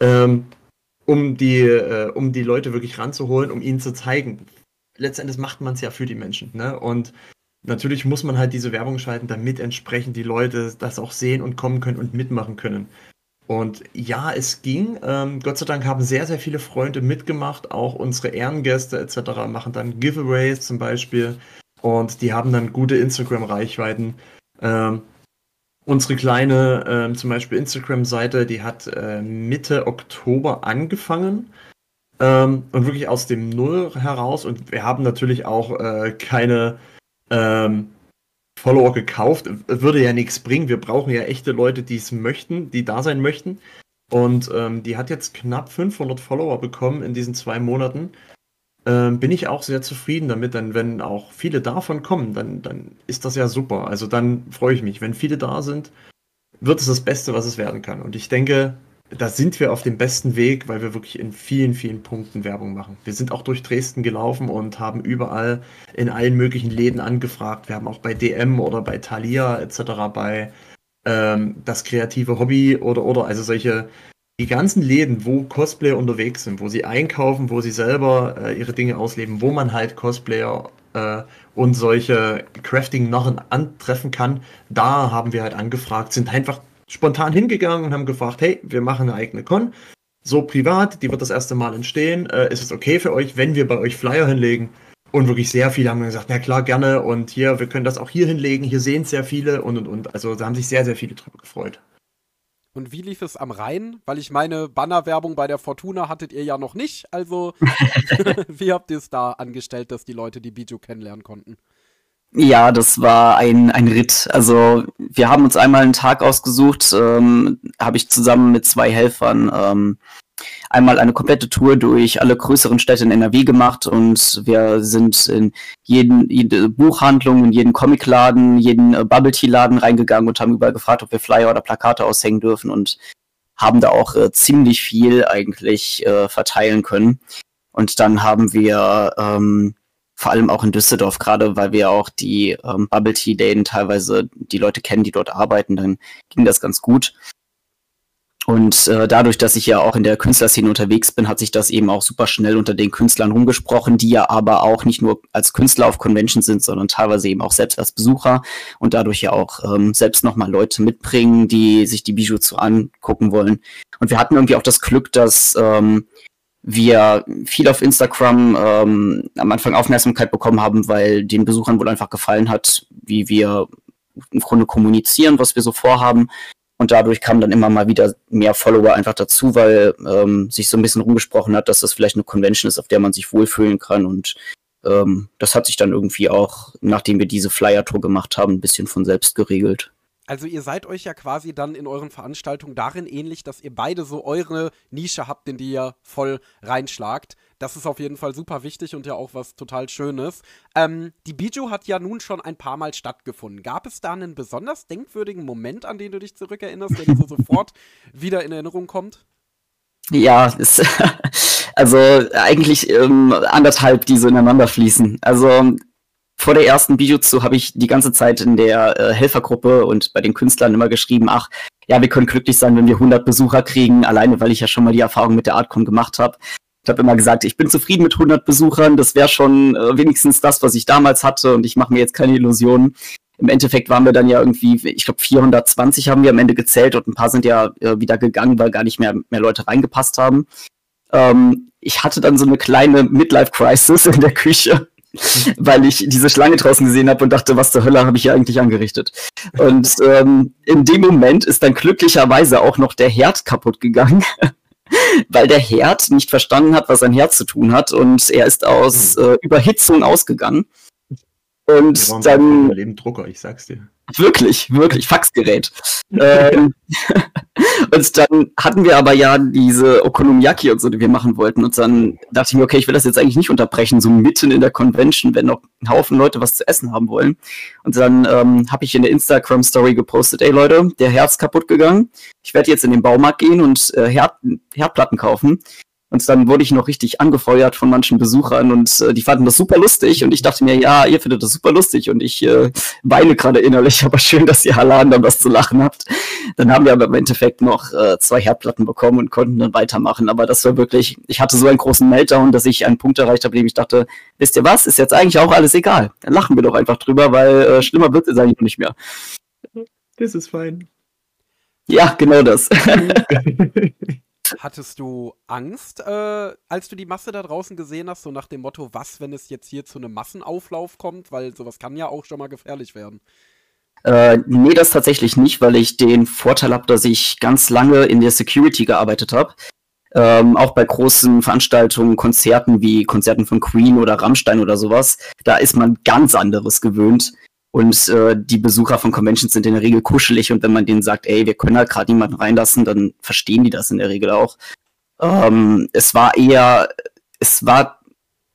ähm, um, die, äh, um die Leute wirklich ranzuholen, um ihnen zu zeigen. Letztendlich macht man es ja für die Menschen. Ne? Und natürlich muss man halt diese Werbung schalten, damit entsprechend die Leute das auch sehen und kommen können und mitmachen können. Und ja, es ging. Ähm, Gott sei Dank haben sehr, sehr viele Freunde mitgemacht. Auch unsere Ehrengäste etc. machen dann Giveaways zum Beispiel. Und die haben dann gute Instagram-Reichweiten. Ähm, unsere kleine, ähm, zum Beispiel Instagram-Seite, die hat äh, Mitte Oktober angefangen. Ähm, und wirklich aus dem Null heraus. Und wir haben natürlich auch äh, keine ähm, Follower gekauft. Würde ja nichts bringen. Wir brauchen ja echte Leute, die es möchten, die da sein möchten. Und ähm, die hat jetzt knapp 500 Follower bekommen in diesen zwei Monaten. Ähm, bin ich auch sehr zufrieden damit, denn wenn auch viele davon kommen, dann, dann ist das ja super. Also dann freue ich mich. Wenn viele da sind, wird es das Beste, was es werden kann. Und ich denke, da sind wir auf dem besten Weg, weil wir wirklich in vielen, vielen Punkten Werbung machen. Wir sind auch durch Dresden gelaufen und haben überall in allen möglichen Läden angefragt. Wir haben auch bei DM oder bei Thalia etc. bei ähm, das kreative Hobby oder oder also solche die ganzen Läden, wo Cosplayer unterwegs sind, wo sie einkaufen, wo sie selber äh, ihre Dinge ausleben, wo man halt Cosplayer äh, und solche Crafting-Narren antreffen kann, da haben wir halt angefragt, sind einfach spontan hingegangen und haben gefragt, hey, wir machen eine eigene Con, so privat, die wird das erste Mal entstehen. Äh, ist es okay für euch, wenn wir bei euch Flyer hinlegen? Und wirklich sehr viele haben gesagt, na klar, gerne. Und hier, wir können das auch hier hinlegen. Hier sehen es sehr viele und und und. Also da haben sich sehr, sehr viele drüber gefreut. Und wie lief es am Rhein? Weil ich meine, Bannerwerbung bei der Fortuna hattet ihr ja noch nicht. Also, wie habt ihr es da angestellt, dass die Leute die Bijou kennenlernen konnten? Ja, das war ein, ein Ritt. Also wir haben uns einmal einen Tag ausgesucht, ähm, habe ich zusammen mit zwei Helfern ähm, einmal eine komplette Tour durch alle größeren Städte in NRW gemacht und wir sind in jeden, jede Buchhandlung, in jeden Comicladen, jeden äh, Bubble Tea Laden reingegangen und haben überall gefragt, ob wir Flyer oder Plakate aushängen dürfen und haben da auch äh, ziemlich viel eigentlich äh, verteilen können. Und dann haben wir ähm, vor allem auch in Düsseldorf, gerade weil wir auch die ähm, Bubble Tea Läden teilweise die Leute kennen, die dort arbeiten, dann ging das ganz gut. Und äh, dadurch, dass ich ja auch in der Künstlerszene unterwegs bin, hat sich das eben auch super schnell unter den Künstlern rumgesprochen, die ja aber auch nicht nur als Künstler auf Convention sind, sondern teilweise eben auch selbst als Besucher und dadurch ja auch ähm, selbst nochmal Leute mitbringen, die sich die Bijou zu angucken wollen. Und wir hatten irgendwie auch das Glück, dass ähm, wir viel auf Instagram ähm, am Anfang Aufmerksamkeit bekommen haben, weil den Besuchern wohl einfach gefallen hat, wie wir im Grunde kommunizieren, was wir so vorhaben. Und dadurch kamen dann immer mal wieder mehr Follower einfach dazu, weil ähm, sich so ein bisschen rumgesprochen hat, dass das vielleicht eine Convention ist, auf der man sich wohlfühlen kann. Und ähm, das hat sich dann irgendwie auch, nachdem wir diese Flyer-Tour gemacht haben, ein bisschen von selbst geregelt. Also ihr seid euch ja quasi dann in euren Veranstaltungen darin ähnlich, dass ihr beide so eure Nische habt, in die ihr voll reinschlagt. Das ist auf jeden Fall super wichtig und ja auch was total Schönes. Ähm, die Bijou hat ja nun schon ein paar Mal stattgefunden. Gab es da einen besonders denkwürdigen Moment, an den du dich zurückerinnerst, der dir so sofort wieder in Erinnerung kommt? Ja, ist, also eigentlich ähm, anderthalb, die so ineinander fließen. Also vor der ersten Bijutsu habe ich die ganze Zeit in der äh, Helfergruppe und bei den Künstlern immer geschrieben, ach, ja, wir können glücklich sein, wenn wir 100 Besucher kriegen, alleine weil ich ja schon mal die Erfahrung mit der Artcon gemacht habe. Ich habe immer gesagt, ich bin zufrieden mit 100 Besuchern, das wäre schon äh, wenigstens das, was ich damals hatte und ich mache mir jetzt keine Illusionen. Im Endeffekt waren wir dann ja irgendwie, ich glaube 420 haben wir am Ende gezählt und ein paar sind ja äh, wieder gegangen, weil gar nicht mehr, mehr Leute reingepasst haben. Ähm, ich hatte dann so eine kleine Midlife-Crisis in der Küche weil ich diese Schlange draußen gesehen habe und dachte, was zur Hölle habe ich hier eigentlich angerichtet? Und ähm, in dem Moment ist dann glücklicherweise auch noch der Herd kaputt gegangen, weil der Herd nicht verstanden hat, was sein Herz zu tun hat und er ist aus hm. äh, Überhitzung ausgegangen. Und dann. Leben Drucker, ich sag's dir. Wirklich, wirklich, Faxgerät. ähm, und dann hatten wir aber ja diese Okonomiyaki und so, die wir machen wollten. Und dann dachte ich mir, okay, ich will das jetzt eigentlich nicht unterbrechen, so mitten in der Convention, wenn noch ein Haufen Leute was zu essen haben wollen. Und dann ähm, habe ich in der Instagram-Story gepostet, ey Leute, der Herz kaputt gegangen. Ich werde jetzt in den Baumarkt gehen und äh, Herd Herdplatten kaufen. Und dann wurde ich noch richtig angefeuert von manchen Besuchern und äh, die fanden das super lustig. Und ich dachte mir, ja, ihr findet das super lustig und ich äh, weine gerade innerlich, aber schön, dass ihr Halan dann was zu lachen habt. Dann haben wir aber im Endeffekt noch äh, zwei Herdplatten bekommen und konnten dann weitermachen. Aber das war wirklich, ich hatte so einen großen Meltdown, dass ich einen Punkt erreicht habe, dem ich dachte, wisst ihr was, ist jetzt eigentlich auch alles egal. Dann lachen wir doch einfach drüber, weil äh, schlimmer wird es eigentlich noch nicht mehr. Das ist fein. Ja, genau das. Hattest du Angst, äh, als du die Masse da draußen gesehen hast, so nach dem Motto, was, wenn es jetzt hier zu einem Massenauflauf kommt? Weil sowas kann ja auch schon mal gefährlich werden. Äh, nee, das tatsächlich nicht, weil ich den Vorteil habe, dass ich ganz lange in der Security gearbeitet habe. Ähm, auch bei großen Veranstaltungen, Konzerten wie Konzerten von Queen oder Rammstein oder sowas, da ist man ganz anderes gewöhnt. Und äh, die Besucher von Conventions sind in der Regel kuschelig und wenn man denen sagt, ey, wir können halt gerade niemanden reinlassen, dann verstehen die das in der Regel auch. Ähm, es war eher, es war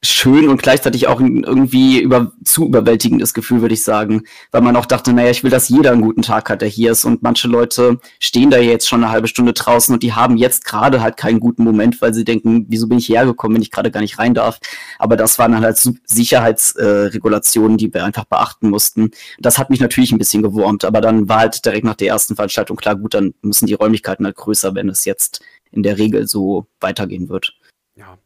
schön und gleichzeitig auch irgendwie über, zu überwältigendes Gefühl, würde ich sagen. Weil man auch dachte, naja, ich will, dass jeder einen guten Tag hat, der hier ist. Und manche Leute stehen da jetzt schon eine halbe Stunde draußen und die haben jetzt gerade halt keinen guten Moment, weil sie denken, wieso bin ich hierher gekommen, wenn ich gerade gar nicht rein darf. Aber das waren halt Sicherheitsregulationen, äh, die wir einfach beachten mussten. Das hat mich natürlich ein bisschen gewurmt, aber dann war halt direkt nach der ersten Veranstaltung klar, gut, dann müssen die Räumlichkeiten halt größer, wenn es jetzt in der Regel so weitergehen wird.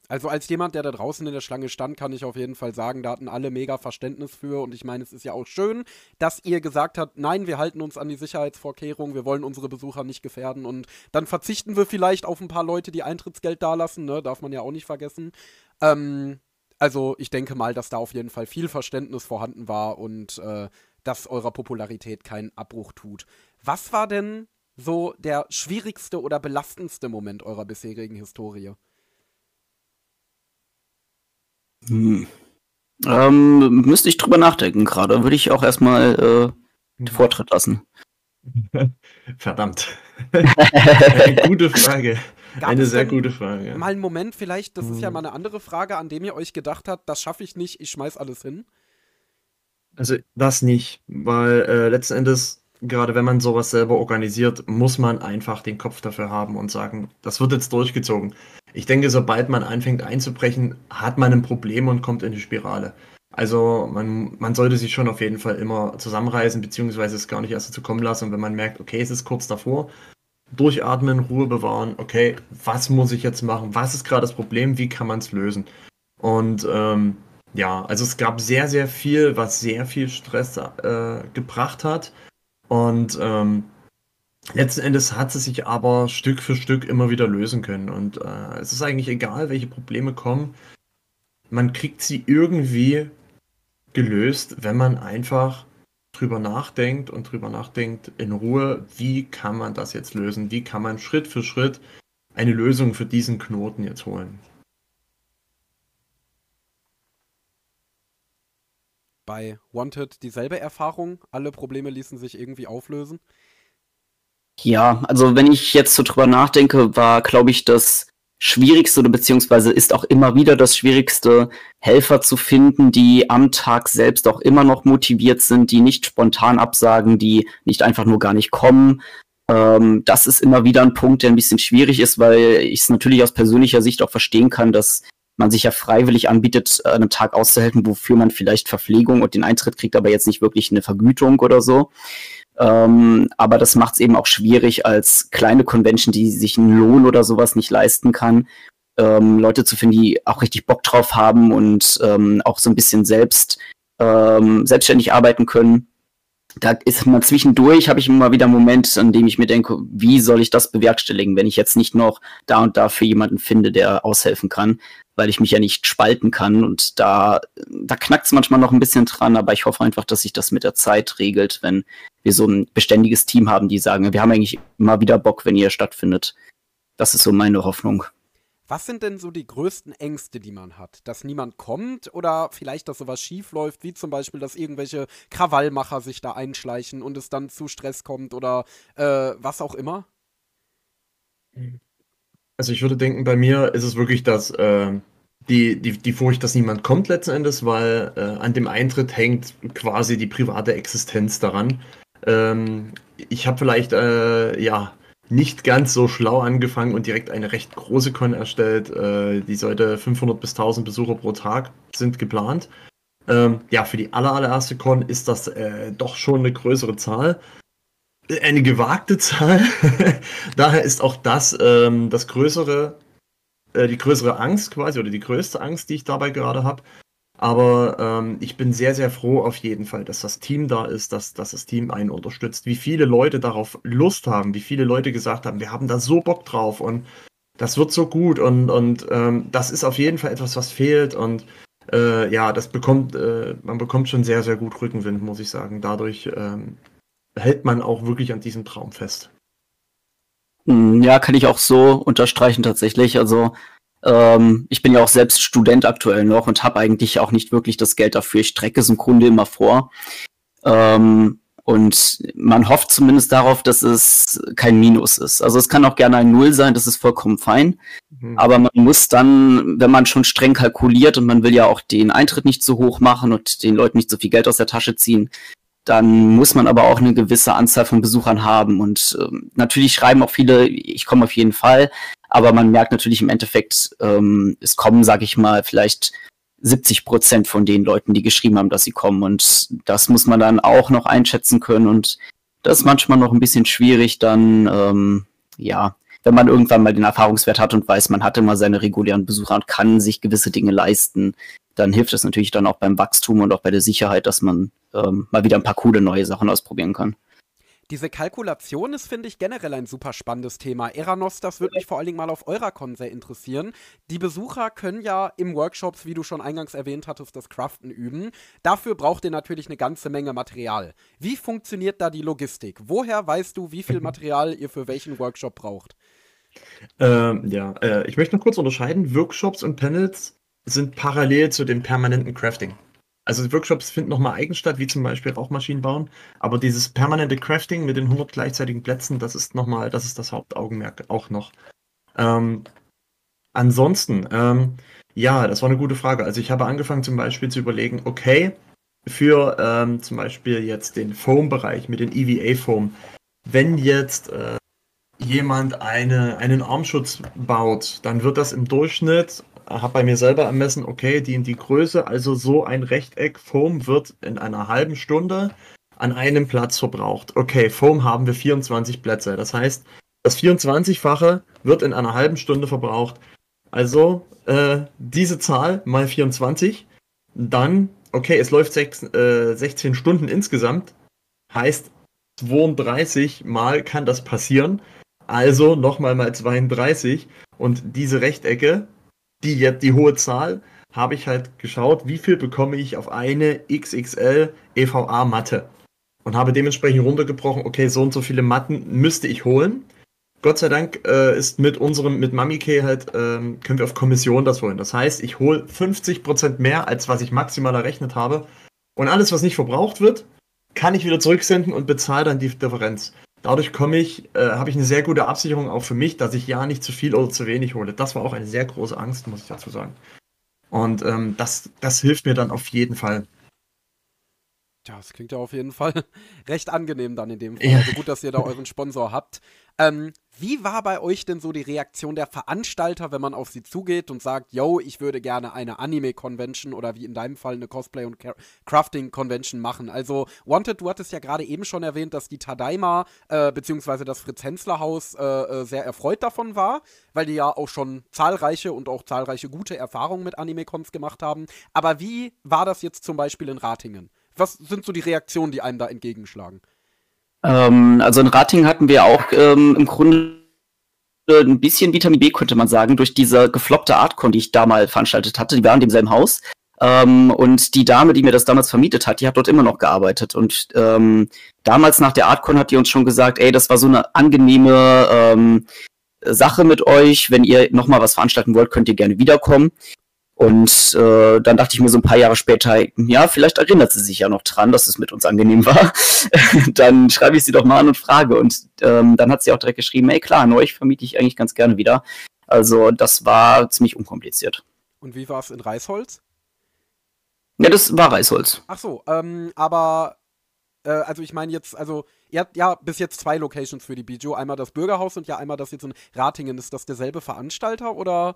Also als jemand, der da draußen in der Schlange stand, kann ich auf jeden Fall sagen, da hatten alle mega Verständnis für und ich meine, es ist ja auch schön, dass ihr gesagt habt, nein, wir halten uns an die Sicherheitsvorkehrungen, wir wollen unsere Besucher nicht gefährden und dann verzichten wir vielleicht auf ein paar Leute, die Eintrittsgeld dalassen, ne, darf man ja auch nicht vergessen. Ähm, also ich denke mal, dass da auf jeden Fall viel Verständnis vorhanden war und äh, dass eurer Popularität keinen Abbruch tut. Was war denn so der schwierigste oder belastendste Moment eurer bisherigen Historie? Hm. Ähm, müsste ich drüber nachdenken gerade. Würde ich auch erstmal äh, den Vortritt lassen. Verdammt. Eine gute Frage. Gab Eine sehr gute Frage. Mal einen Moment, vielleicht, das ist ja hm. mal eine andere Frage, an dem ihr euch gedacht habt, das schaffe ich nicht, ich schmeiß alles hin. Also das nicht, weil äh, letzten Endes, gerade wenn man sowas selber organisiert, muss man einfach den Kopf dafür haben und sagen, das wird jetzt durchgezogen. Ich denke, sobald man anfängt einzubrechen, hat man ein Problem und kommt in die Spirale. Also man, man sollte sich schon auf jeden Fall immer zusammenreißen, beziehungsweise es gar nicht erst dazu kommen lassen. Und wenn man merkt, okay, es ist kurz davor, durchatmen, Ruhe bewahren, okay, was muss ich jetzt machen? Was ist gerade das Problem? Wie kann man es lösen? Und ähm, ja, also es gab sehr, sehr viel, was sehr viel Stress äh, gebracht hat. Und ähm, Letzten Endes hat sie sich aber Stück für Stück immer wieder lösen können. Und äh, es ist eigentlich egal, welche Probleme kommen. Man kriegt sie irgendwie gelöst, wenn man einfach drüber nachdenkt und drüber nachdenkt in Ruhe, wie kann man das jetzt lösen? Wie kann man Schritt für Schritt eine Lösung für diesen Knoten jetzt holen? Bei Wanted dieselbe Erfahrung. Alle Probleme ließen sich irgendwie auflösen. Ja, also wenn ich jetzt so drüber nachdenke, war, glaube ich, das Schwierigste oder beziehungsweise ist auch immer wieder das Schwierigste, Helfer zu finden, die am Tag selbst auch immer noch motiviert sind, die nicht spontan absagen, die nicht einfach nur gar nicht kommen. Ähm, das ist immer wieder ein Punkt, der ein bisschen schwierig ist, weil ich es natürlich aus persönlicher Sicht auch verstehen kann, dass man sich ja freiwillig anbietet, an einem Tag auszuhalten, wofür man vielleicht Verpflegung und den Eintritt kriegt, aber jetzt nicht wirklich eine Vergütung oder so. Ähm, aber das macht es eben auch schwierig als kleine Convention, die sich einen Lohn oder sowas nicht leisten kann, ähm, Leute zu finden, die auch richtig Bock drauf haben und ähm, auch so ein bisschen selbst ähm, selbstständig arbeiten können. Da ist mal zwischendurch, habe ich immer wieder einen Moment, an dem ich mir denke, wie soll ich das bewerkstelligen, wenn ich jetzt nicht noch da und da für jemanden finde, der aushelfen kann weil ich mich ja nicht spalten kann. Und da, da knackt es manchmal noch ein bisschen dran, aber ich hoffe einfach, dass sich das mit der Zeit regelt, wenn wir so ein beständiges Team haben, die sagen, wir haben eigentlich immer wieder Bock, wenn ihr stattfindet. Das ist so meine Hoffnung. Was sind denn so die größten Ängste, die man hat? Dass niemand kommt oder vielleicht, dass sowas schief läuft, wie zum Beispiel, dass irgendwelche Krawallmacher sich da einschleichen und es dann zu Stress kommt oder äh, was auch immer? Also ich würde denken, bei mir ist es wirklich das, äh, die, die, die Furcht, dass niemand kommt letzten Endes, weil äh, an dem Eintritt hängt quasi die private Existenz daran. Ähm, ich habe vielleicht, äh, ja, nicht ganz so schlau angefangen und direkt eine recht große Con erstellt. Äh, die sollte 500 bis 1000 Besucher pro Tag sind geplant. Ähm, ja, für die aller, allererste Con ist das äh, doch schon eine größere Zahl. Eine gewagte Zahl. Daher ist auch das ähm, das größere, äh, die größere Angst quasi oder die größte Angst, die ich dabei gerade habe. Aber ähm, ich bin sehr, sehr froh auf jeden Fall, dass das Team da ist, dass, dass das Team einen unterstützt. Wie viele Leute darauf Lust haben, wie viele Leute gesagt haben, wir haben da so Bock drauf und das wird so gut und, und ähm, das ist auf jeden Fall etwas, was fehlt und äh, ja, das bekommt, äh, man bekommt schon sehr, sehr gut Rückenwind, muss ich sagen. Dadurch ähm, hält man auch wirklich an diesem Traum fest. Hm, ja, kann ich auch so unterstreichen tatsächlich. Also ähm, ich bin ja auch selbst Student aktuell noch und habe eigentlich auch nicht wirklich das Geld dafür. Ich strecke es im Grunde immer vor. Ähm, und man hofft zumindest darauf, dass es kein Minus ist. Also es kann auch gerne ein Null sein, das ist vollkommen fein. Mhm. Aber man muss dann, wenn man schon streng kalkuliert und man will ja auch den Eintritt nicht zu hoch machen und den Leuten nicht so viel Geld aus der Tasche ziehen, dann muss man aber auch eine gewisse Anzahl von Besuchern haben. Und ähm, natürlich schreiben auch viele, ich komme auf jeden Fall, aber man merkt natürlich im Endeffekt, ähm, es kommen, sag ich mal, vielleicht 70 Prozent von den Leuten, die geschrieben haben, dass sie kommen. Und das muss man dann auch noch einschätzen können. Und das ist manchmal noch ein bisschen schwierig, dann, ähm, ja, wenn man irgendwann mal den Erfahrungswert hat und weiß, man hatte mal seine regulären Besucher und kann sich gewisse Dinge leisten, dann hilft es natürlich dann auch beim Wachstum und auch bei der Sicherheit, dass man ähm, mal wieder ein paar coole neue Sachen ausprobieren kann. Diese Kalkulation ist, finde ich, generell ein super spannendes Thema. Eranos, das würde mich vor allen Dingen mal auf eurer Con sehr interessieren. Die Besucher können ja im Workshops, wie du schon eingangs erwähnt hattest, das Craften üben. Dafür braucht ihr natürlich eine ganze Menge Material. Wie funktioniert da die Logistik? Woher weißt du, wie viel Material ihr für welchen Workshop braucht? Ähm, ja, äh, ich möchte noch kurz unterscheiden. Workshops und Panels sind parallel zu dem permanenten Crafting. Also Workshops finden nochmal eigen statt, wie zum Beispiel Rauchmaschinen bauen. Aber dieses permanente Crafting mit den 100 gleichzeitigen Plätzen, das ist nochmal, das ist das Hauptaugenmerk auch noch. Ähm, ansonsten, ähm, ja, das war eine gute Frage. Also ich habe angefangen zum Beispiel zu überlegen, okay, für ähm, zum Beispiel jetzt den Foam-Bereich mit den EVA-Foam, wenn jetzt äh, jemand eine, einen Armschutz baut, dann wird das im Durchschnitt habe bei mir selber ermessen, okay, die in die Größe, also so ein Rechteck Foam wird in einer halben Stunde an einem Platz verbraucht. Okay, Foam haben wir 24 Plätze. Das heißt, das 24-fache wird in einer halben Stunde verbraucht. Also äh, diese Zahl mal 24, dann, okay, es läuft 6, äh, 16 Stunden insgesamt, heißt 32 Mal kann das passieren. Also nochmal mal 32 und diese Rechtecke die, jetzt die hohe Zahl, habe ich halt geschaut, wie viel bekomme ich auf eine XXL EVA Matte. Und habe dementsprechend runtergebrochen, okay, so und so viele Matten müsste ich holen. Gott sei Dank äh, ist mit unserem, mit MamiK halt, ähm, können wir auf Kommission das holen. Das heißt, ich hole 50% mehr, als was ich maximal errechnet habe. Und alles, was nicht verbraucht wird, kann ich wieder zurücksenden und bezahle dann die Differenz. Dadurch komme ich, äh, habe ich eine sehr gute Absicherung auch für mich, dass ich ja nicht zu viel oder zu wenig hole. Das war auch eine sehr große Angst, muss ich dazu sagen. Und ähm, das, das hilft mir dann auf jeden Fall. Ja, das klingt ja auf jeden Fall recht angenehm dann in dem Fall. Ja. Also gut, dass ihr da euren Sponsor habt. Ähm, wie war bei euch denn so die Reaktion der Veranstalter, wenn man auf sie zugeht und sagt, yo, ich würde gerne eine Anime-Convention oder wie in deinem Fall eine Cosplay- und Crafting-Convention machen? Also, Wanted, du hattest ja gerade eben schon erwähnt, dass die Tadaima äh, bzw. das Fritz-Hensler-Haus äh, äh, sehr erfreut davon war, weil die ja auch schon zahlreiche und auch zahlreiche gute Erfahrungen mit Anime-Cons gemacht haben. Aber wie war das jetzt zum Beispiel in Ratingen? Was sind so die Reaktionen, die einem da entgegenschlagen? Ähm, also in Rating hatten wir auch ähm, im Grunde ein bisschen Vitamin B, könnte man sagen, durch diese gefloppte Artcon, die ich da mal veranstaltet hatte. Die waren in demselben Haus. Ähm, und die Dame, die mir das damals vermietet hat, die hat dort immer noch gearbeitet. Und ähm, damals nach der Artcon hat die uns schon gesagt, ey, das war so eine angenehme, ähm, Sache mit euch. Wenn ihr nochmal was veranstalten wollt, könnt ihr gerne wiederkommen. Und äh, dann dachte ich mir so ein paar Jahre später, ja, vielleicht erinnert sie sich ja noch dran, dass es mit uns angenehm war. dann schreibe ich sie doch mal an und frage. Und ähm, dann hat sie auch direkt geschrieben, ey klar, euch vermiete ich eigentlich ganz gerne wieder. Also das war ziemlich unkompliziert. Und wie war es in Reisholz? Ja, das war Reisholz. Ach so, ähm, aber äh, also ich meine jetzt, also ihr habt ja bis jetzt zwei Locations für die Bijou, einmal das Bürgerhaus und ja einmal das jetzt in Ratingen. Ist das derselbe Veranstalter oder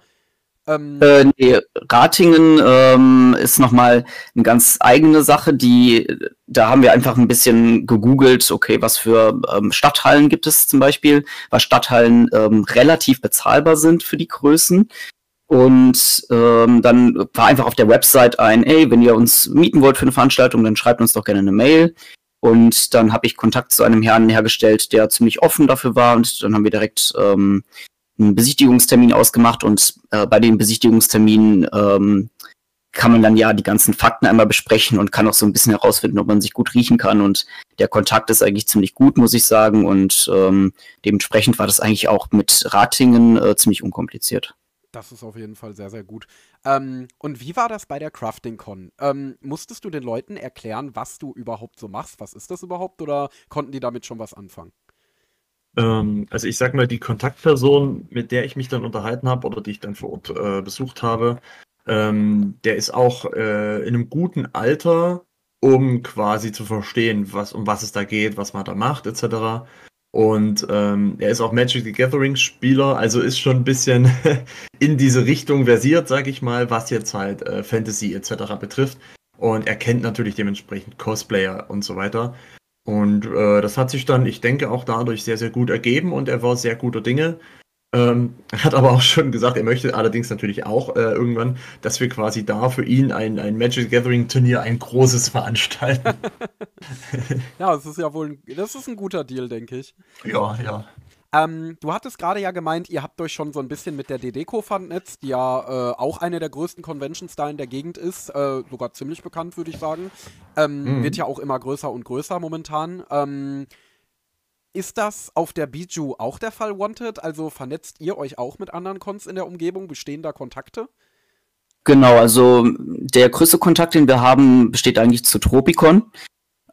ähm, äh, nee, Ratingen ähm, ist nochmal eine ganz eigene Sache, die, da haben wir einfach ein bisschen gegoogelt, okay, was für ähm, Stadthallen gibt es zum Beispiel, was Stadthallen ähm, relativ bezahlbar sind für die Größen. Und ähm, dann war einfach auf der Website ein, ey, wenn ihr uns mieten wollt für eine Veranstaltung, dann schreibt uns doch gerne eine Mail. Und dann habe ich Kontakt zu einem Herrn hergestellt, der ziemlich offen dafür war. Und dann haben wir direkt ähm, einen Besichtigungstermin ausgemacht und äh, bei den Besichtigungsterminen ähm, kann man dann ja die ganzen Fakten einmal besprechen und kann auch so ein bisschen herausfinden, ob man sich gut riechen kann. Und der Kontakt ist eigentlich ziemlich gut, muss ich sagen. Und ähm, dementsprechend war das eigentlich auch mit Ratingen äh, ziemlich unkompliziert. Das ist auf jeden Fall sehr, sehr gut. Ähm, und wie war das bei der Crafting Con? Ähm, musstest du den Leuten erklären, was du überhaupt so machst? Was ist das überhaupt? Oder konnten die damit schon was anfangen? Ähm, also ich sag mal, die Kontaktperson, mit der ich mich dann unterhalten habe oder die ich dann vor Ort äh, besucht habe, ähm, der ist auch äh, in einem guten Alter, um quasi zu verstehen, was, um was es da geht, was man da macht, etc. Und ähm, er ist auch Magic the Gathering Spieler, also ist schon ein bisschen in diese Richtung versiert, sag ich mal, was jetzt halt äh, Fantasy etc. betrifft. Und er kennt natürlich dementsprechend Cosplayer und so weiter. Und äh, das hat sich dann, ich denke, auch dadurch sehr, sehr gut ergeben und er war sehr guter Dinge. Ähm, er hat aber auch schon gesagt, er möchte allerdings natürlich auch äh, irgendwann, dass wir quasi da für ihn ein, ein Magic Gathering Turnier, ein großes veranstalten. ja, das ist ja wohl, das ist ein guter Deal, denke ich. Ja, ja. Ähm, du hattest gerade ja gemeint, ihr habt euch schon so ein bisschen mit der DDCO vernetzt, die ja äh, auch eine der größten Conventions da in der Gegend ist, äh, sogar ziemlich bekannt, würde ich sagen. Ähm, mhm. Wird ja auch immer größer und größer momentan. Ähm, ist das auf der Biju auch der Fall, Wanted? Also vernetzt ihr euch auch mit anderen Cons in der Umgebung? Bestehen da Kontakte? Genau, also der größte Kontakt, den wir haben, besteht eigentlich zu Tropicon.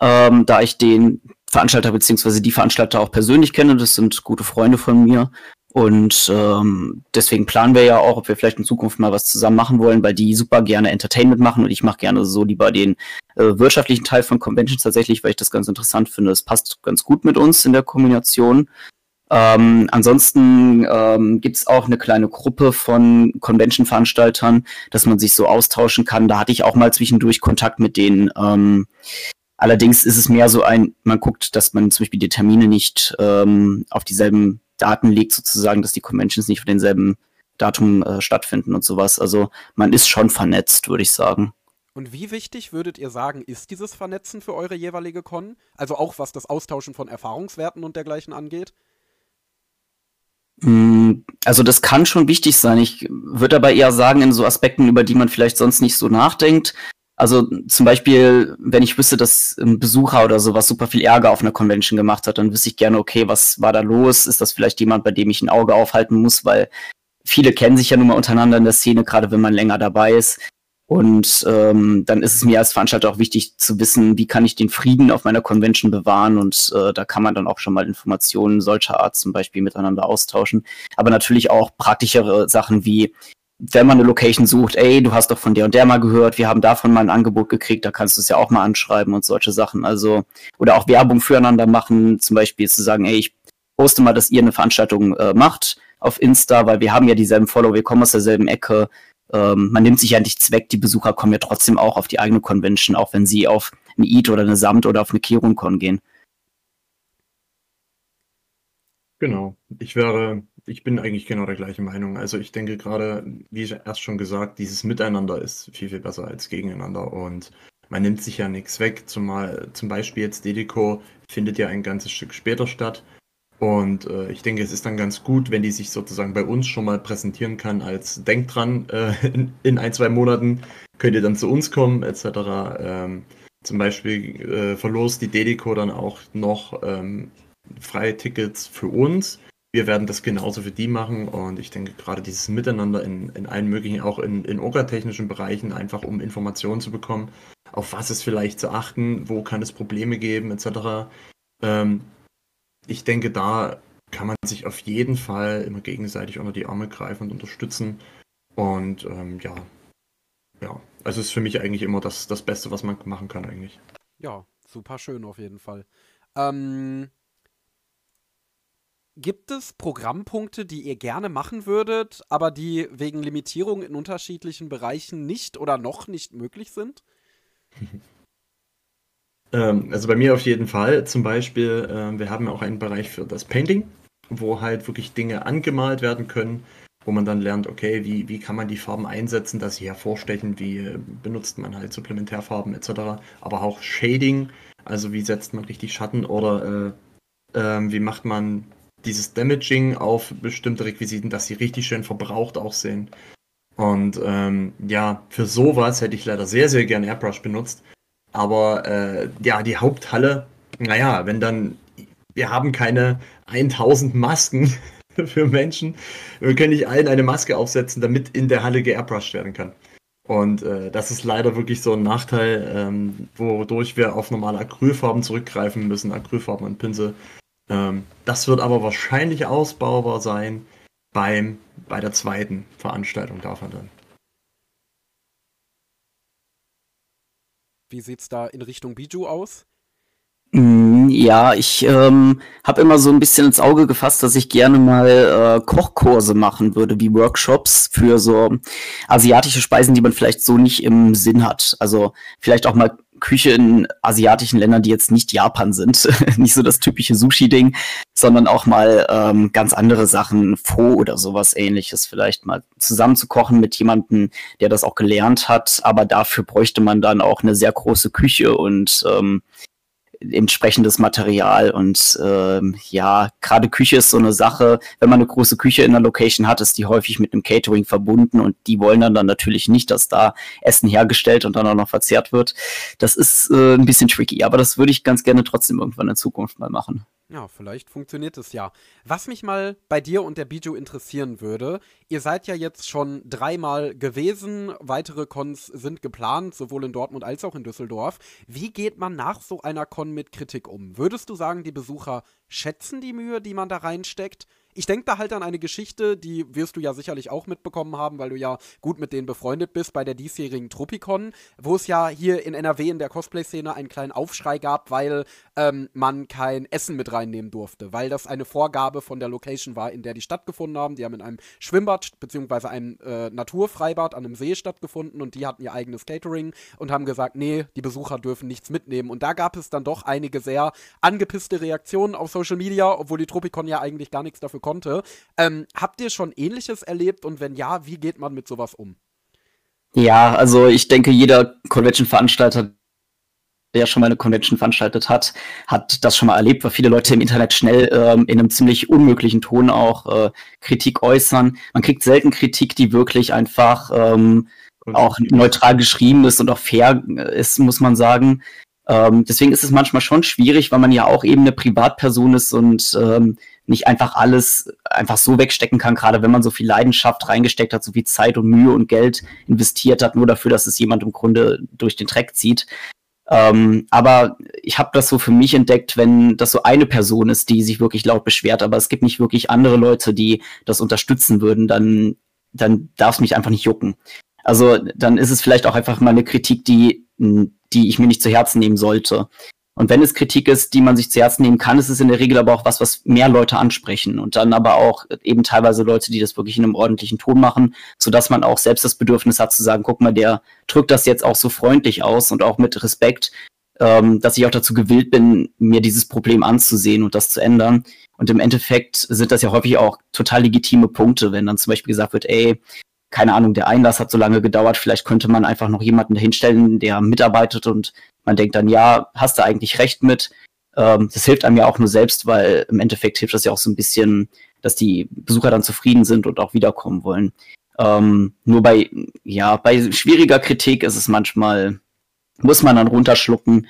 Ähm, da ich den Veranstalter beziehungsweise die Veranstalter auch persönlich kenne. Das sind gute Freunde von mir. Und ähm, deswegen planen wir ja auch, ob wir vielleicht in Zukunft mal was zusammen machen wollen, weil die super gerne Entertainment machen und ich mache gerne so lieber den äh, wirtschaftlichen Teil von Conventions tatsächlich, weil ich das ganz interessant finde. Es passt ganz gut mit uns in der Kombination. Ähm, ansonsten ähm, gibt es auch eine kleine Gruppe von Convention-Veranstaltern, dass man sich so austauschen kann. Da hatte ich auch mal zwischendurch Kontakt mit den ähm, Allerdings ist es mehr so ein, man guckt, dass man zum Beispiel die Termine nicht ähm, auf dieselben Daten legt, sozusagen, dass die Conventions nicht für denselben Datum äh, stattfinden und sowas. Also man ist schon vernetzt, würde ich sagen. Und wie wichtig würdet ihr sagen, ist dieses Vernetzen für eure jeweilige Con? Also auch was das Austauschen von Erfahrungswerten und dergleichen angeht? Mm, also das kann schon wichtig sein. Ich würde aber eher sagen, in so Aspekten, über die man vielleicht sonst nicht so nachdenkt, also zum Beispiel, wenn ich wüsste, dass ein Besucher oder sowas super viel Ärger auf einer Convention gemacht hat, dann wüsste ich gerne, okay, was war da los? Ist das vielleicht jemand, bei dem ich ein Auge aufhalten muss? Weil viele kennen sich ja nun mal untereinander in der Szene, gerade wenn man länger dabei ist. Und ähm, dann ist es mir als Veranstalter auch wichtig zu wissen, wie kann ich den Frieden auf meiner Convention bewahren. Und äh, da kann man dann auch schon mal Informationen solcher Art zum Beispiel miteinander austauschen. Aber natürlich auch praktischere Sachen wie, wenn man eine Location sucht, ey, du hast doch von der und der mal gehört, wir haben davon mal ein Angebot gekriegt, da kannst du es ja auch mal anschreiben und solche Sachen. Also, oder auch Werbung füreinander machen, zum Beispiel zu sagen, ey, ich poste mal, dass ihr eine Veranstaltung äh, macht auf Insta, weil wir haben ja dieselben Follower, wir kommen aus derselben Ecke. Ähm, man nimmt sich ja nichts weg, die Besucher kommen ja trotzdem auch auf die eigene Convention, auch wenn sie auf eine EAT oder eine Samt oder auf eine Kirun-Con gehen. Genau. Ich wäre ich bin eigentlich genau der gleichen Meinung. Also ich denke gerade, wie erst schon gesagt, dieses Miteinander ist viel, viel besser als gegeneinander und man nimmt sich ja nichts weg. Zumal zum Beispiel jetzt Dedico findet ja ein ganzes Stück später statt. Und äh, ich denke, es ist dann ganz gut, wenn die sich sozusagen bei uns schon mal präsentieren kann, als denkt dran, äh, in, in, ein, zwei Monaten könnt ihr dann zu uns kommen, etc. Ähm, zum Beispiel äh, verlost die Dedico dann auch noch ähm, freie Tickets für uns wir werden das genauso für die machen und ich denke gerade dieses Miteinander in, in allen möglichen, auch in, in orgatechnischen Bereichen, einfach um Informationen zu bekommen, auf was ist vielleicht zu achten, wo kann es Probleme geben, etc. Ähm, ich denke, da kann man sich auf jeden Fall immer gegenseitig unter die Arme greifen und unterstützen. Und ähm, ja, ja, also ist für mich eigentlich immer das, das Beste, was man machen kann eigentlich. Ja, super schön auf jeden Fall. Ähm, Gibt es Programmpunkte, die ihr gerne machen würdet, aber die wegen Limitierung in unterschiedlichen Bereichen nicht oder noch nicht möglich sind? Ähm, also bei mir auf jeden Fall. Zum Beispiel, äh, wir haben auch einen Bereich für das Painting, wo halt wirklich Dinge angemalt werden können, wo man dann lernt, okay, wie, wie kann man die Farben einsetzen, dass sie hervorstechen, wie äh, benutzt man halt Supplementärfarben etc. Aber auch Shading, also wie setzt man richtig Schatten oder äh, äh, wie macht man dieses Damaging auf bestimmte Requisiten, dass sie richtig schön verbraucht aussehen. Und ähm, ja, für sowas hätte ich leider sehr, sehr gern Airbrush benutzt. Aber äh, ja, die Haupthalle, naja, wenn dann, wir haben keine 1000 Masken für Menschen, wir können nicht allen eine Maske aufsetzen, damit in der Halle geairbrushed werden kann. Und äh, das ist leider wirklich so ein Nachteil, ähm, wodurch wir auf normale Acrylfarben zurückgreifen müssen, Acrylfarben und Pinsel. Ähm, das wird aber wahrscheinlich ausbaubar sein beim, bei der zweiten Veranstaltung davon dann. Wie sieht es da in Richtung Biju aus? Mm, ja, ich ähm, habe immer so ein bisschen ins Auge gefasst, dass ich gerne mal äh, Kochkurse machen würde, wie Workshops für so asiatische Speisen, die man vielleicht so nicht im Sinn hat. Also vielleicht auch mal Küche in asiatischen Ländern, die jetzt nicht Japan sind. nicht so das typische Sushi-Ding, sondern auch mal ähm, ganz andere Sachen, Pho oder sowas ähnliches, vielleicht mal zusammen zu kochen mit jemandem, der das auch gelernt hat. Aber dafür bräuchte man dann auch eine sehr große Küche und ähm, entsprechendes Material und ähm, ja, gerade Küche ist so eine Sache. Wenn man eine große Küche in der Location hat, ist die häufig mit einem Catering verbunden und die wollen dann, dann natürlich nicht, dass da Essen hergestellt und dann auch noch verzehrt wird. Das ist äh, ein bisschen tricky, aber das würde ich ganz gerne trotzdem irgendwann in Zukunft mal machen. Ja, vielleicht funktioniert es ja. Was mich mal bei dir und der Biju interessieren würde, ihr seid ja jetzt schon dreimal gewesen, weitere Cons sind geplant, sowohl in Dortmund als auch in Düsseldorf. Wie geht man nach so einer Con mit Kritik um? Würdest du sagen, die Besucher schätzen die Mühe, die man da reinsteckt? Ich denke da halt an eine Geschichte, die wirst du ja sicherlich auch mitbekommen haben, weil du ja gut mit denen befreundet bist bei der diesjährigen Tropicon, wo es ja hier in NRW in der Cosplay-Szene einen kleinen Aufschrei gab, weil ähm, man kein Essen mit reinnehmen durfte, weil das eine Vorgabe von der Location war, in der die stattgefunden haben. Die haben in einem Schwimmbad bzw. einem äh, Naturfreibad an einem See stattgefunden und die hatten ihr eigenes Catering und haben gesagt, nee, die Besucher dürfen nichts mitnehmen. Und da gab es dann doch einige sehr angepisste Reaktionen auf Social Media, obwohl die Tropicon ja eigentlich gar nichts dafür konnte. Ähm, habt ihr schon Ähnliches erlebt und wenn ja, wie geht man mit sowas um? Ja, also ich denke, jeder Convention-Veranstalter, der schon mal eine Convention veranstaltet hat, hat das schon mal erlebt, weil viele Leute im Internet schnell ähm, in einem ziemlich unmöglichen Ton auch äh, Kritik äußern. Man kriegt selten Kritik, die wirklich einfach ähm, auch neutral geschrieben ist und auch fair ist, muss man sagen. Ähm, deswegen ist es manchmal schon schwierig, weil man ja auch eben eine Privatperson ist und ähm, nicht einfach alles einfach so wegstecken kann, gerade wenn man so viel Leidenschaft reingesteckt hat, so viel Zeit und Mühe und Geld investiert hat, nur dafür, dass es jemand im Grunde durch den Dreck zieht. Ähm, aber ich habe das so für mich entdeckt, wenn das so eine Person ist, die sich wirklich laut beschwert, aber es gibt nicht wirklich andere Leute, die das unterstützen würden, dann, dann darf es mich einfach nicht jucken. Also dann ist es vielleicht auch einfach mal eine Kritik, die, die ich mir nicht zu Herzen nehmen sollte. Und wenn es Kritik ist, die man sich zu Herzen nehmen kann, ist es in der Regel aber auch was, was mehr Leute ansprechen und dann aber auch eben teilweise Leute, die das wirklich in einem ordentlichen Ton machen, sodass man auch selbst das Bedürfnis hat zu sagen, guck mal, der drückt das jetzt auch so freundlich aus und auch mit Respekt, ähm, dass ich auch dazu gewillt bin, mir dieses Problem anzusehen und das zu ändern. Und im Endeffekt sind das ja häufig auch total legitime Punkte, wenn dann zum Beispiel gesagt wird, ey, keine Ahnung, der Einlass hat so lange gedauert, vielleicht könnte man einfach noch jemanden hinstellen, der mitarbeitet und man denkt dann, ja, hast du eigentlich recht mit. Ähm, das hilft einem ja auch nur selbst, weil im Endeffekt hilft das ja auch so ein bisschen, dass die Besucher dann zufrieden sind und auch wiederkommen wollen. Ähm, nur bei, ja, bei schwieriger Kritik ist es manchmal, muss man dann runterschlucken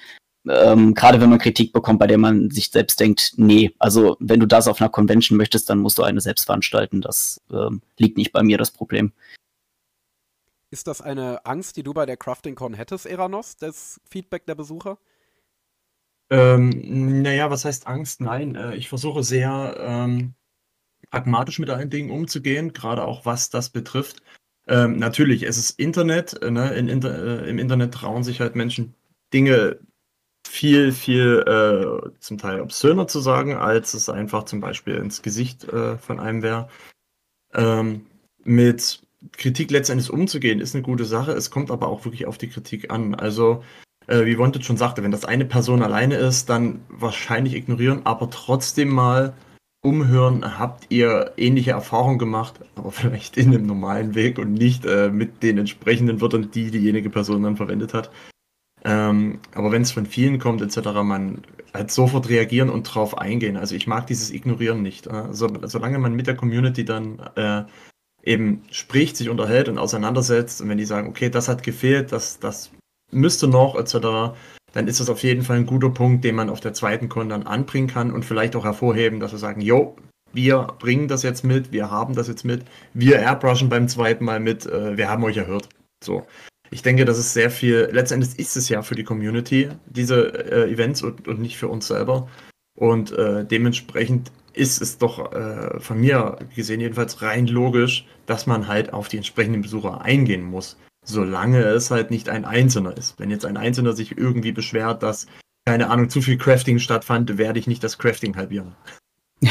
ähm, gerade wenn man Kritik bekommt, bei der man sich selbst denkt, nee, also wenn du das auf einer Convention möchtest, dann musst du eine selbst veranstalten. Das ähm, liegt nicht bei mir, das Problem. Ist das eine Angst, die du bei der CraftingCon hättest, Eranos, das Feedback der Besucher? Ähm, naja, was heißt Angst? Nein, äh, ich versuche sehr ähm, pragmatisch mit allen Dingen umzugehen, gerade auch was das betrifft. Ähm, natürlich, es ist Internet. Äh, ne? In Inter äh, Im Internet trauen sich halt Menschen Dinge viel, viel äh, zum Teil obszöner zu sagen, als es einfach zum Beispiel ins Gesicht äh, von einem wäre. Ähm, mit Kritik letztendlich umzugehen, ist eine gute Sache. Es kommt aber auch wirklich auf die Kritik an. Also, äh, wie Wanted schon sagte, wenn das eine Person alleine ist, dann wahrscheinlich ignorieren, aber trotzdem mal umhören, habt ihr ähnliche Erfahrungen gemacht, aber vielleicht in dem normalen Weg und nicht äh, mit den entsprechenden Wörtern, die diejenige Person dann verwendet hat. Ähm, aber wenn es von vielen kommt, etc., man halt sofort reagieren und drauf eingehen. Also ich mag dieses Ignorieren nicht. Also, solange man mit der Community dann äh, eben spricht, sich unterhält und auseinandersetzt und wenn die sagen, okay, das hat gefehlt, das, das müsste noch, etc., dann ist das auf jeden Fall ein guter Punkt, den man auf der zweiten Con dann anbringen kann und vielleicht auch hervorheben, dass wir sagen, jo, wir bringen das jetzt mit, wir haben das jetzt mit, wir airbrushen beim zweiten Mal mit, äh, wir haben euch erhört. So. Ich denke, das ist sehr viel, letztendlich ist es ja für die Community, diese äh, Events und, und nicht für uns selber. Und äh, dementsprechend ist es doch äh, von mir gesehen jedenfalls rein logisch, dass man halt auf die entsprechenden Besucher eingehen muss, solange es halt nicht ein Einzelner ist. Wenn jetzt ein Einzelner sich irgendwie beschwert, dass, keine Ahnung, zu viel Crafting stattfand, werde ich nicht das Crafting halbieren.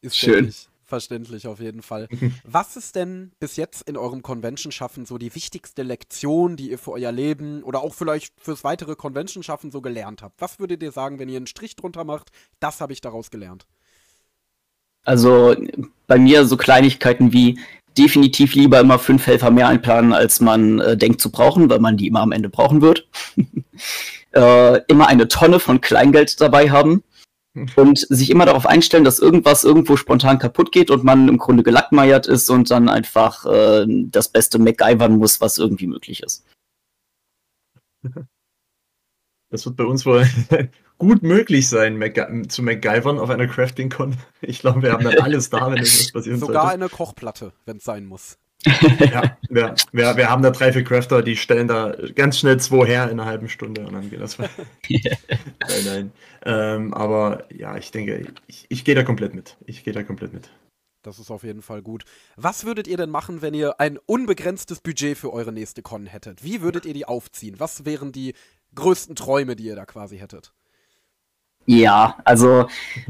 ist Schön. Verständlich auf jeden Fall. Was ist denn bis jetzt in eurem Convention-Schaffen so die wichtigste Lektion, die ihr für euer Leben oder auch vielleicht fürs weitere Convention-Schaffen so gelernt habt? Was würdet ihr sagen, wenn ihr einen Strich drunter macht? Das habe ich daraus gelernt. Also bei mir so Kleinigkeiten wie definitiv lieber immer fünf Helfer mehr einplanen, als man äh, denkt zu brauchen, weil man die immer am Ende brauchen wird. äh, immer eine Tonne von Kleingeld dabei haben und sich immer darauf einstellen, dass irgendwas irgendwo spontan kaputt geht und man im Grunde gelackmeiert ist und dann einfach äh, das Beste MacGyvern muss, was irgendwie möglich ist. Das wird bei uns wohl gut möglich sein, Mac zu MacGyvern auf einer Crafting-Con. Ich glaube, wir haben dann alles da, wenn etwas passieren Sogar sollte. eine Kochplatte, wenn es sein muss ja, wir, wir, wir haben da drei, vier Crafter, die stellen da ganz schnell zwei her in einer halben Stunde und dann geht das. nein, nein. Ähm, aber ja, ich denke, ich, ich gehe da komplett mit. Ich gehe da komplett mit. Das ist auf jeden Fall gut. Was würdet ihr denn machen, wenn ihr ein unbegrenztes Budget für eure nächste Con hättet? Wie würdet ihr die aufziehen? Was wären die größten Träume, die ihr da quasi hättet? Ja, also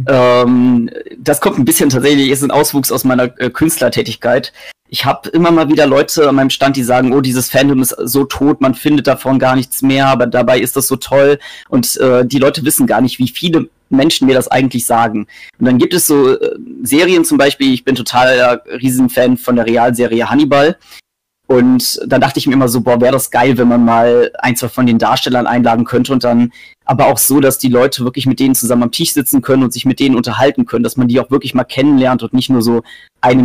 ähm, das kommt ein bisschen tatsächlich, ist ein Auswuchs aus meiner äh, Künstlertätigkeit ich habe immer mal wieder Leute an meinem Stand, die sagen, oh, dieses Fandom ist so tot, man findet davon gar nichts mehr, aber dabei ist das so toll. Und äh, die Leute wissen gar nicht, wie viele Menschen mir das eigentlich sagen. Und dann gibt es so äh, Serien zum Beispiel, ich bin total Riesenfan von der Realserie Hannibal. Und dann dachte ich mir immer so, boah, wäre das geil, wenn man mal ein, zwei von den Darstellern einladen könnte und dann aber auch so, dass die Leute wirklich mit denen zusammen am Tisch sitzen können und sich mit denen unterhalten können, dass man die auch wirklich mal kennenlernt und nicht nur so eine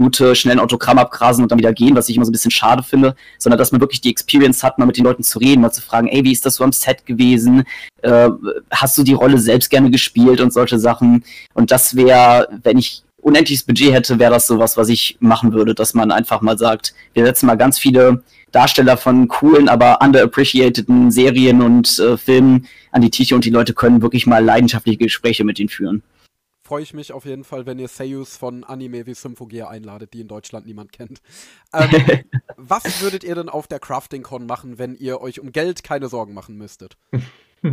Minute schnell ein Autogramm abgrasen und dann wieder gehen, was ich immer so ein bisschen schade finde, sondern dass man wirklich die Experience hat, mal mit den Leuten zu reden, mal zu fragen, ey, wie ist das so am Set gewesen? Äh, hast du die Rolle selbst gerne gespielt und solche Sachen? Und das wäre, wenn ich unendliches Budget hätte, wäre das sowas, was ich machen würde, dass man einfach mal sagt, wir setzen mal ganz viele Darsteller von coolen, aber underappreciateden Serien und äh, Filmen an die Tische und die Leute können wirklich mal leidenschaftliche Gespräche mit ihnen führen freue ich mich auf jeden Fall, wenn ihr Seiyus von Anime wie Symphogear einladet, die in Deutschland niemand kennt. Ähm, was würdet ihr denn auf der Crafting Con machen, wenn ihr euch um Geld keine Sorgen machen müsstet?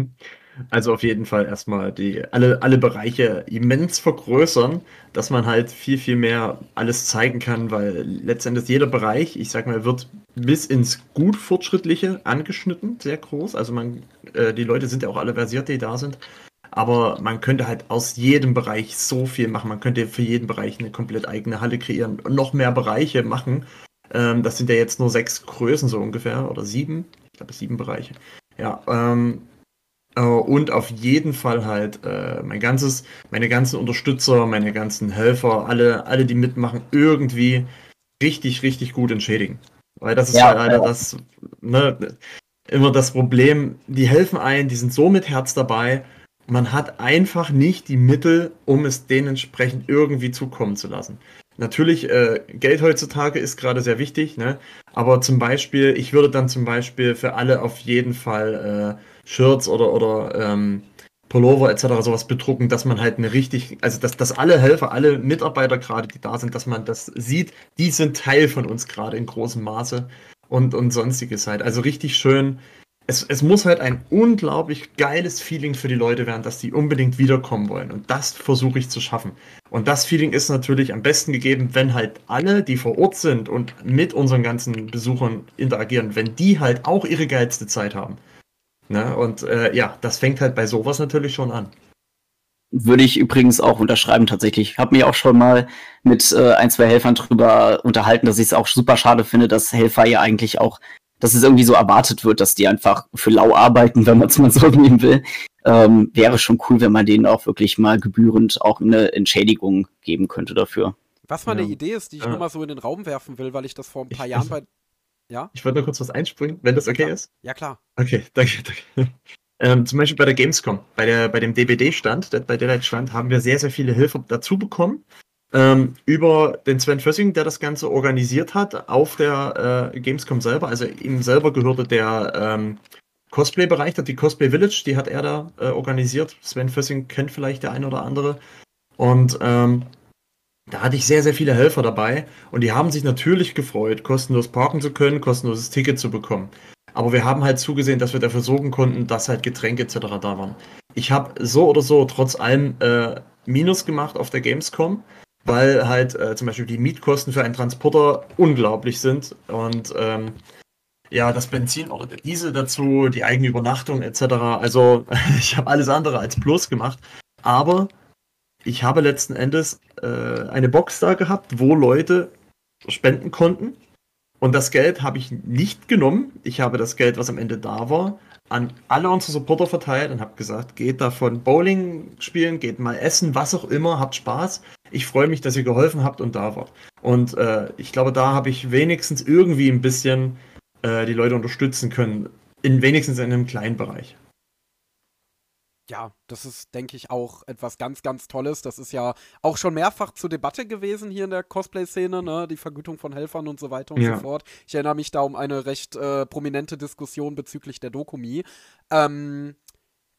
Also auf jeden Fall erstmal die alle, alle Bereiche immens vergrößern, dass man halt viel, viel mehr alles zeigen kann, weil letztendlich jeder Bereich, ich sag mal, wird bis ins gut Fortschrittliche angeschnitten, sehr groß. Also man, äh, die Leute sind ja auch alle versiert, die da sind. Aber man könnte halt aus jedem Bereich so viel machen. Man könnte für jeden Bereich eine komplett eigene Halle kreieren und noch mehr Bereiche machen. Ähm, das sind ja jetzt nur sechs Größen so ungefähr oder sieben. Ich glaube sieben Bereiche. Ja, ähm, äh, und auf jeden Fall halt äh, mein ganzes, meine ganzen Unterstützer, meine ganzen Helfer, alle, alle, die mitmachen, irgendwie richtig, richtig gut entschädigen. Weil das ist ja, halt leider ja. das, ne, immer das Problem, die helfen ein, die sind so mit Herz dabei. Man hat einfach nicht die Mittel, um es dementsprechend irgendwie zukommen zu lassen. Natürlich, äh, Geld heutzutage ist gerade sehr wichtig, ne? aber zum Beispiel, ich würde dann zum Beispiel für alle auf jeden Fall äh, Shirts oder, oder ähm, Pullover etc. sowas bedrucken, dass man halt eine richtig, also dass, dass alle Helfer, alle Mitarbeiter gerade, die da sind, dass man das sieht, die sind Teil von uns gerade in großem Maße und, und sonstiges halt. Also richtig schön. Es, es muss halt ein unglaublich geiles Feeling für die Leute werden, dass die unbedingt wiederkommen wollen. Und das versuche ich zu schaffen. Und das Feeling ist natürlich am besten gegeben, wenn halt alle, die vor Ort sind und mit unseren ganzen Besuchern interagieren, wenn die halt auch ihre geilste Zeit haben. Ne? Und äh, ja, das fängt halt bei sowas natürlich schon an. Würde ich übrigens auch unterschreiben tatsächlich. Ich habe mich auch schon mal mit äh, ein, zwei Helfern drüber unterhalten, dass ich es auch super schade finde, dass Helfer ja eigentlich auch, dass es irgendwie so erwartet wird, dass die einfach für lau arbeiten, wenn man es mal so nehmen will. Ähm, wäre schon cool, wenn man denen auch wirklich mal gebührend auch eine Entschädigung geben könnte dafür. Was mal ja. eine Idee ist, die ich ja. nur mal so in den Raum werfen will, weil ich das vor ein paar ich, Jahren bei ja? Ich wollte nur kurz was einspringen, wenn das okay ja, ist. Ja, klar. Okay, danke, danke. Ähm, zum Beispiel bei der Gamescom, bei, der, bei dem DBD-Stand, bei Daylight-Stand, haben wir sehr, sehr viele Hilfe dazu bekommen. Ähm, über den Sven Fössing, der das Ganze organisiert hat, auf der äh, Gamescom selber. Also ihm selber gehörte der ähm, Cosplay-Bereich, die Cosplay Village, die hat er da äh, organisiert. Sven Fössing kennt vielleicht der eine oder andere. Und ähm, da hatte ich sehr, sehr viele Helfer dabei und die haben sich natürlich gefreut, kostenlos parken zu können, kostenloses Ticket zu bekommen. Aber wir haben halt zugesehen, dass wir dafür sorgen konnten, dass halt Getränke etc. da waren. Ich habe so oder so trotz allem äh, Minus gemacht auf der Gamescom, weil halt äh, zum Beispiel die Mietkosten für einen Transporter unglaublich sind und ähm, ja, das Benzin oder der Diesel dazu, die eigene Übernachtung etc. Also ich habe alles andere als Plus gemacht. Aber ich habe letzten Endes äh, eine Box da gehabt, wo Leute spenden konnten. Und das Geld habe ich nicht genommen. Ich habe das Geld, was am Ende da war, an alle unsere Supporter verteilt und habe gesagt, geht davon Bowling spielen, geht mal essen, was auch immer, habt Spaß. Ich freue mich, dass ihr geholfen habt und da wart. Und äh, ich glaube, da habe ich wenigstens irgendwie ein bisschen äh, die Leute unterstützen können. In wenigstens in einem kleinen Bereich ja, das ist, denke ich, auch etwas ganz, ganz Tolles. Das ist ja auch schon mehrfach zur Debatte gewesen hier in der Cosplay-Szene, ne? die Vergütung von Helfern und so weiter und ja. so fort. Ich erinnere mich da um eine recht äh, prominente Diskussion bezüglich der Dokumi. Ähm,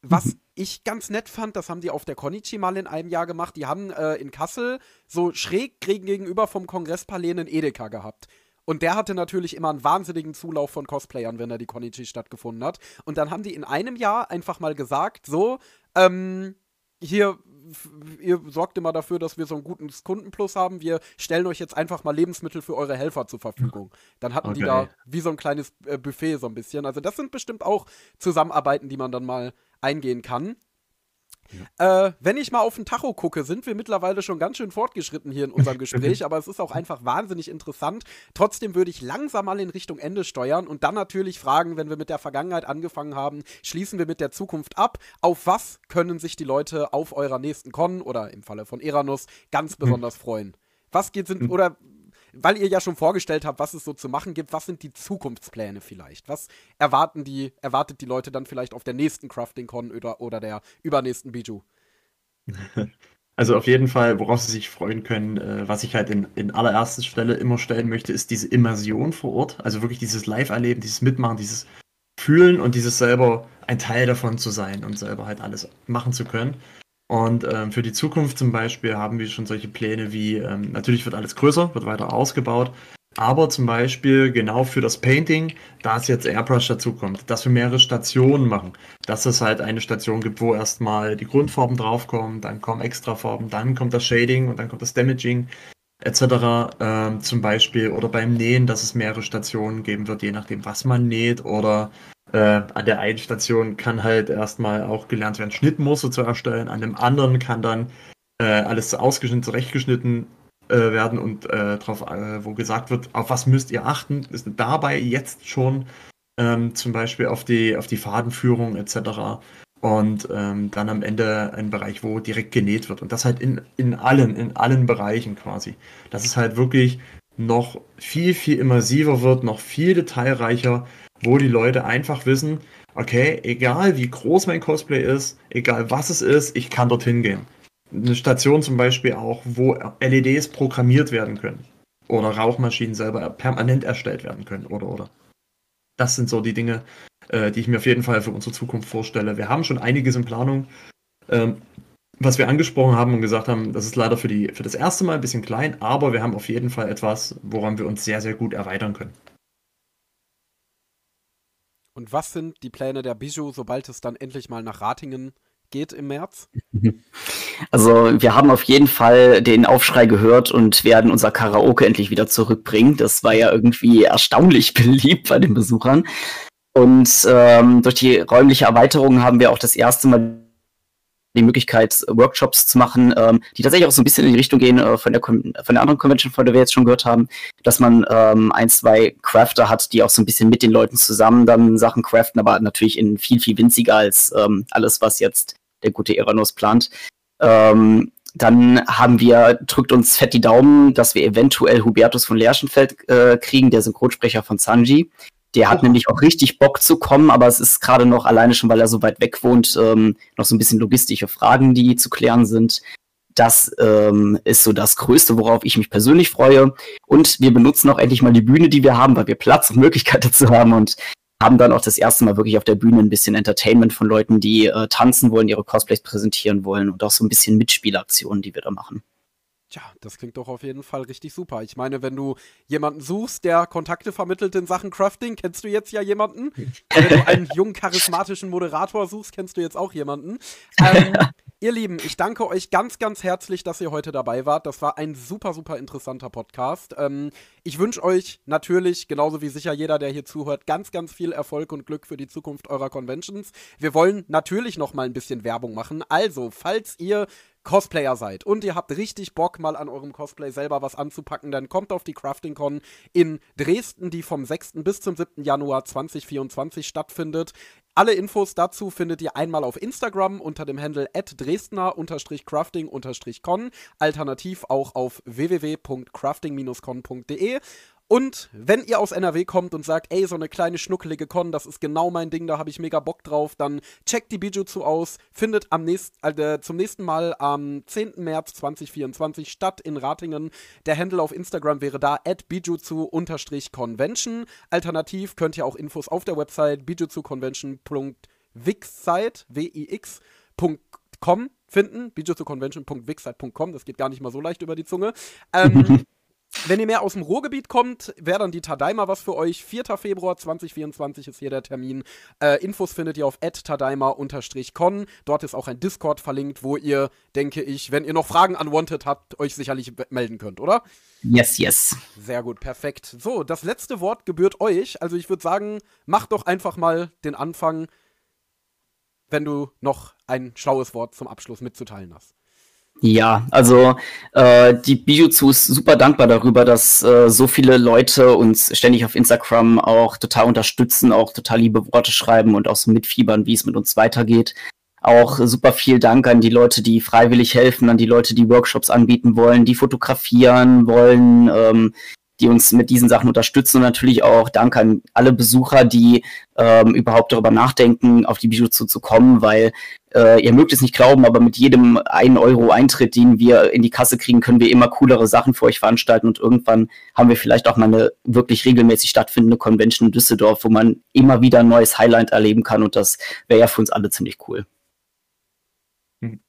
was mhm. ich ganz nett fand, das haben die auf der Konichi mal in einem Jahr gemacht. Die haben äh, in Kassel so schräg gegenüber vom Kongresspalais einen Edeka gehabt. Und der hatte natürlich immer einen wahnsinnigen Zulauf von Cosplayern, wenn er die Konichi stattgefunden hat. Und dann haben die in einem Jahr einfach mal gesagt, so, ähm, hier, ihr sorgt immer dafür, dass wir so einen guten Kundenplus haben. Wir stellen euch jetzt einfach mal Lebensmittel für eure Helfer zur Verfügung. Dann hatten okay. die da wie so ein kleines äh, Buffet so ein bisschen. Also das sind bestimmt auch Zusammenarbeiten, die man dann mal eingehen kann. Äh, wenn ich mal auf den Tacho gucke, sind wir mittlerweile schon ganz schön fortgeschritten hier in unserem Gespräch, aber es ist auch einfach wahnsinnig interessant. Trotzdem würde ich langsam mal in Richtung Ende steuern und dann natürlich fragen, wenn wir mit der Vergangenheit angefangen haben, schließen wir mit der Zukunft ab. Auf was können sich die Leute auf eurer nächsten Con oder im Falle von Eranus ganz hm. besonders freuen? Was geht sind hm. oder weil ihr ja schon vorgestellt habt, was es so zu machen gibt, was sind die Zukunftspläne vielleicht? Was erwarten die, erwartet die Leute dann vielleicht auf der nächsten Crafting-Con oder, oder der übernächsten Bijou? Also auf jeden Fall, worauf sie sich freuen können, äh, was ich halt in, in allererster Stelle immer stellen möchte, ist diese Immersion vor Ort. Also wirklich dieses Live-Erleben, dieses Mitmachen, dieses Fühlen und dieses selber ein Teil davon zu sein und selber halt alles machen zu können. Und ähm, für die Zukunft zum Beispiel haben wir schon solche Pläne wie, ähm, natürlich wird alles größer, wird weiter ausgebaut, aber zum Beispiel genau für das Painting, da es jetzt Airbrush dazukommt, dass wir mehrere Stationen machen, dass es halt eine Station gibt, wo erstmal die Grundfarben draufkommen, dann kommen Extrafarben, dann kommt das Shading und dann kommt das Damaging etc. Ähm, zum Beispiel oder beim Nähen, dass es mehrere Stationen geben wird, je nachdem, was man näht oder äh, an der einen Station kann halt erstmal auch gelernt werden, Schnittmuster zu erstellen. An dem anderen kann dann äh, alles ausgeschnitten, zurechtgeschnitten äh, werden und äh, drauf, äh, wo gesagt wird, auf was müsst ihr achten, ist dabei jetzt schon ähm, zum Beispiel auf die, auf die Fadenführung etc. Und ähm, dann am Ende ein Bereich, wo direkt genäht wird. Und das halt in, in allen, in allen Bereichen quasi. Das ist halt wirklich noch viel, viel immersiver wird, noch viel detailreicher wo die Leute einfach wissen, okay, egal wie groß mein Cosplay ist, egal was es ist, ich kann dorthin gehen. Eine Station zum Beispiel auch, wo LEDs programmiert werden können. Oder Rauchmaschinen selber permanent erstellt werden können, oder, oder. Das sind so die Dinge, äh, die ich mir auf jeden Fall für unsere Zukunft vorstelle. Wir haben schon einiges in Planung. Ähm, was wir angesprochen haben und gesagt haben, das ist leider für, die, für das erste Mal ein bisschen klein, aber wir haben auf jeden Fall etwas, woran wir uns sehr, sehr gut erweitern können. Und was sind die Pläne der Bijou, sobald es dann endlich mal nach Ratingen geht im März? Also wir haben auf jeden Fall den Aufschrei gehört und werden unser Karaoke endlich wieder zurückbringen. Das war ja irgendwie erstaunlich beliebt bei den Besuchern. Und ähm, durch die räumliche Erweiterung haben wir auch das erste Mal die Möglichkeit, Workshops zu machen, ähm, die tatsächlich auch so ein bisschen in die Richtung gehen äh, von, der von der anderen Convention, von der wir jetzt schon gehört haben, dass man ähm, ein, zwei Crafter hat, die auch so ein bisschen mit den Leuten zusammen dann Sachen craften, aber natürlich in viel, viel winziger als ähm, alles, was jetzt der gute Eranos plant. Ähm, dann haben wir, drückt uns fett die Daumen, dass wir eventuell Hubertus von Lerschenfeld äh, kriegen, der Synchronsprecher von Sanji. Der hat oh. nämlich auch richtig Bock zu kommen, aber es ist gerade noch alleine schon, weil er so weit weg wohnt, ähm, noch so ein bisschen logistische Fragen, die zu klären sind. Das ähm, ist so das Größte, worauf ich mich persönlich freue. Und wir benutzen auch endlich mal die Bühne, die wir haben, weil wir Platz und Möglichkeit dazu haben und haben dann auch das erste Mal wirklich auf der Bühne ein bisschen Entertainment von Leuten, die äh, tanzen wollen, ihre Cosplays präsentieren wollen und auch so ein bisschen Mitspielaktionen, die wir da machen. Tja, das klingt doch auf jeden Fall richtig super. Ich meine, wenn du jemanden suchst, der Kontakte vermittelt in Sachen Crafting, kennst du jetzt ja jemanden. wenn du einen jungen, charismatischen Moderator suchst, kennst du jetzt auch jemanden. Ähm, ihr Lieben, ich danke euch ganz, ganz herzlich, dass ihr heute dabei wart. Das war ein super, super interessanter Podcast. Ähm, ich wünsche euch natürlich, genauso wie sicher jeder, der hier zuhört, ganz, ganz viel Erfolg und Glück für die Zukunft eurer Conventions. Wir wollen natürlich noch mal ein bisschen Werbung machen. Also, falls ihr Cosplayer seid und ihr habt richtig Bock, mal an eurem Cosplay selber was anzupacken, dann kommt auf die Crafting Con in Dresden, die vom 6. bis zum 7. Januar 2024 stattfindet. Alle Infos dazu findet ihr einmal auf Instagram unter dem Handle dresdner-crafting-con, alternativ auch auf www.crafting-con.de. Und wenn ihr aus NRW kommt und sagt, ey, so eine kleine schnuckelige Con, das ist genau mein Ding, da habe ich mega Bock drauf, dann checkt die Bijutsu aus, findet am nächsten, äh, zum nächsten Mal am 10. März 2024 statt in Ratingen. Der Handle auf Instagram wäre da at bijutsu-convention. Alternativ könnt ihr auch Infos auf der Website bijutsuconvention.wixsite, W-I-X.com finden, bijutsuconvention.wixsite.com, das geht gar nicht mal so leicht über die Zunge. Ähm, Wenn ihr mehr aus dem Ruhrgebiet kommt, wäre dann die Tadaima was für euch. 4. Februar 2024 ist hier der Termin. Äh, Infos findet ihr auf tadaima-con. Dort ist auch ein Discord verlinkt, wo ihr, denke ich, wenn ihr noch Fragen an Wanted habt, euch sicherlich melden könnt, oder? Yes, yes. Sehr gut, perfekt. So, das letzte Wort gebührt euch. Also ich würde sagen, macht doch einfach mal den Anfang, wenn du noch ein schlaues Wort zum Abschluss mitzuteilen hast. Ja, also äh, die Bijutsu ist super dankbar darüber, dass äh, so viele Leute uns ständig auf Instagram auch total unterstützen, auch total liebe Worte schreiben und auch so mitfiebern, wie es mit uns weitergeht. Auch super viel Dank an die Leute, die freiwillig helfen, an die Leute, die Workshops anbieten wollen, die fotografieren wollen, ähm, die uns mit diesen Sachen unterstützen und natürlich auch Dank an alle Besucher, die ähm, überhaupt darüber nachdenken, auf die Bijou zu kommen, weil äh, ihr mögt es nicht glauben, aber mit jedem 1 Euro Eintritt, den wir in die Kasse kriegen, können wir immer coolere Sachen für euch veranstalten und irgendwann haben wir vielleicht auch mal eine wirklich regelmäßig stattfindende Convention in Düsseldorf, wo man immer wieder ein neues Highlight erleben kann und das wäre ja für uns alle ziemlich cool. Hm.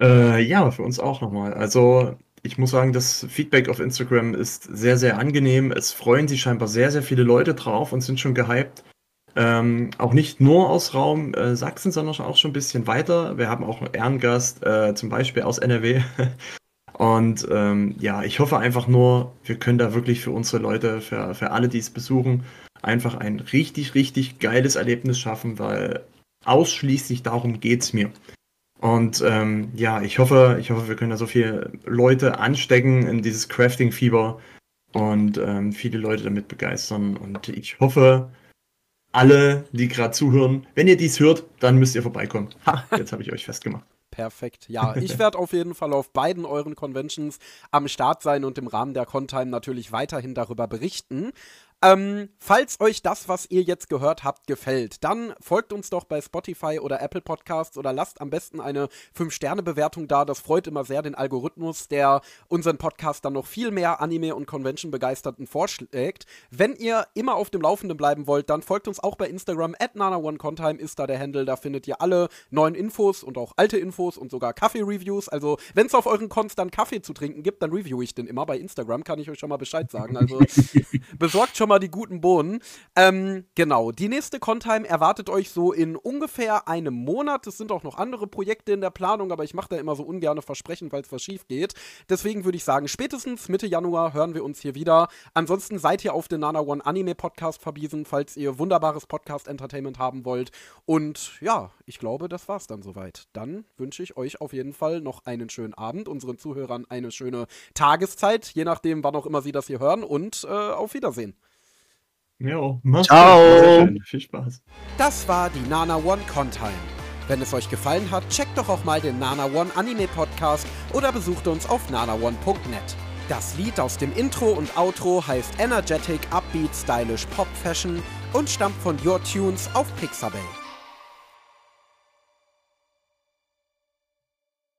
Äh, ja, für uns auch nochmal. Also ich muss sagen, das Feedback auf Instagram ist sehr, sehr angenehm. Es freuen sich scheinbar sehr, sehr viele Leute drauf und sind schon gehypt. Ähm, auch nicht nur aus Raum äh, Sachsen, sondern auch schon ein bisschen weiter. Wir haben auch einen Ehrengast, äh, zum Beispiel aus NRW. und ähm, ja, ich hoffe einfach nur, wir können da wirklich für unsere Leute, für, für alle, die es besuchen, einfach ein richtig, richtig geiles Erlebnis schaffen, weil ausschließlich darum geht es mir. Und ähm, ja, ich hoffe, ich hoffe, wir können da so viele Leute anstecken in dieses Crafting-Fieber und ähm, viele Leute damit begeistern. Und ich hoffe, alle, die gerade zuhören, wenn ihr dies hört, dann müsst ihr vorbeikommen. Ha, jetzt habe ich euch festgemacht. Perfekt. Ja, ich werde auf jeden Fall auf beiden euren Conventions am Start sein und im Rahmen der Contime natürlich weiterhin darüber berichten. Ähm, falls euch das, was ihr jetzt gehört habt, gefällt, dann folgt uns doch bei Spotify oder Apple Podcasts oder lasst am besten eine 5-Sterne-Bewertung da. Das freut immer sehr den Algorithmus, der unseren Podcast dann noch viel mehr Anime- und Convention-Begeisterten vorschlägt. Wenn ihr immer auf dem Laufenden bleiben wollt, dann folgt uns auch bei Instagram. At NanaOneContime ist da der Handle. Da findet ihr alle neuen Infos und auch alte Infos und sogar Kaffee-Reviews. Also, wenn es auf euren Cons dann Kaffee zu trinken gibt, dann review ich den immer. Bei Instagram kann ich euch schon mal Bescheid sagen. Also, besorgt schon mal die guten Bohnen. Ähm, genau, die nächste Contime erwartet euch so in ungefähr einem Monat. Es sind auch noch andere Projekte in der Planung, aber ich mache da immer so ungerne Versprechen, falls was schief geht. Deswegen würde ich sagen, spätestens Mitte Januar hören wir uns hier wieder. Ansonsten seid ihr auf den Nana One Anime Podcast verwiesen, falls ihr wunderbares Podcast-Entertainment haben wollt. Und ja, ich glaube, das war's dann soweit. Dann wünsche ich euch auf jeden Fall noch einen schönen Abend, unseren Zuhörern eine schöne Tageszeit, je nachdem, wann auch immer sie das hier hören. Und äh, auf Wiedersehen. Ja, mach's Ciao. gut. Viel Spaß. Das war die Nana One Contime. Wenn es euch gefallen hat, checkt doch auch mal den Nana One Anime Podcast oder besucht uns auf nanaone.net. Das Lied aus dem Intro und Outro heißt Energetic Upbeat Stylish Pop Fashion und stammt von Your Tunes auf Pixabay.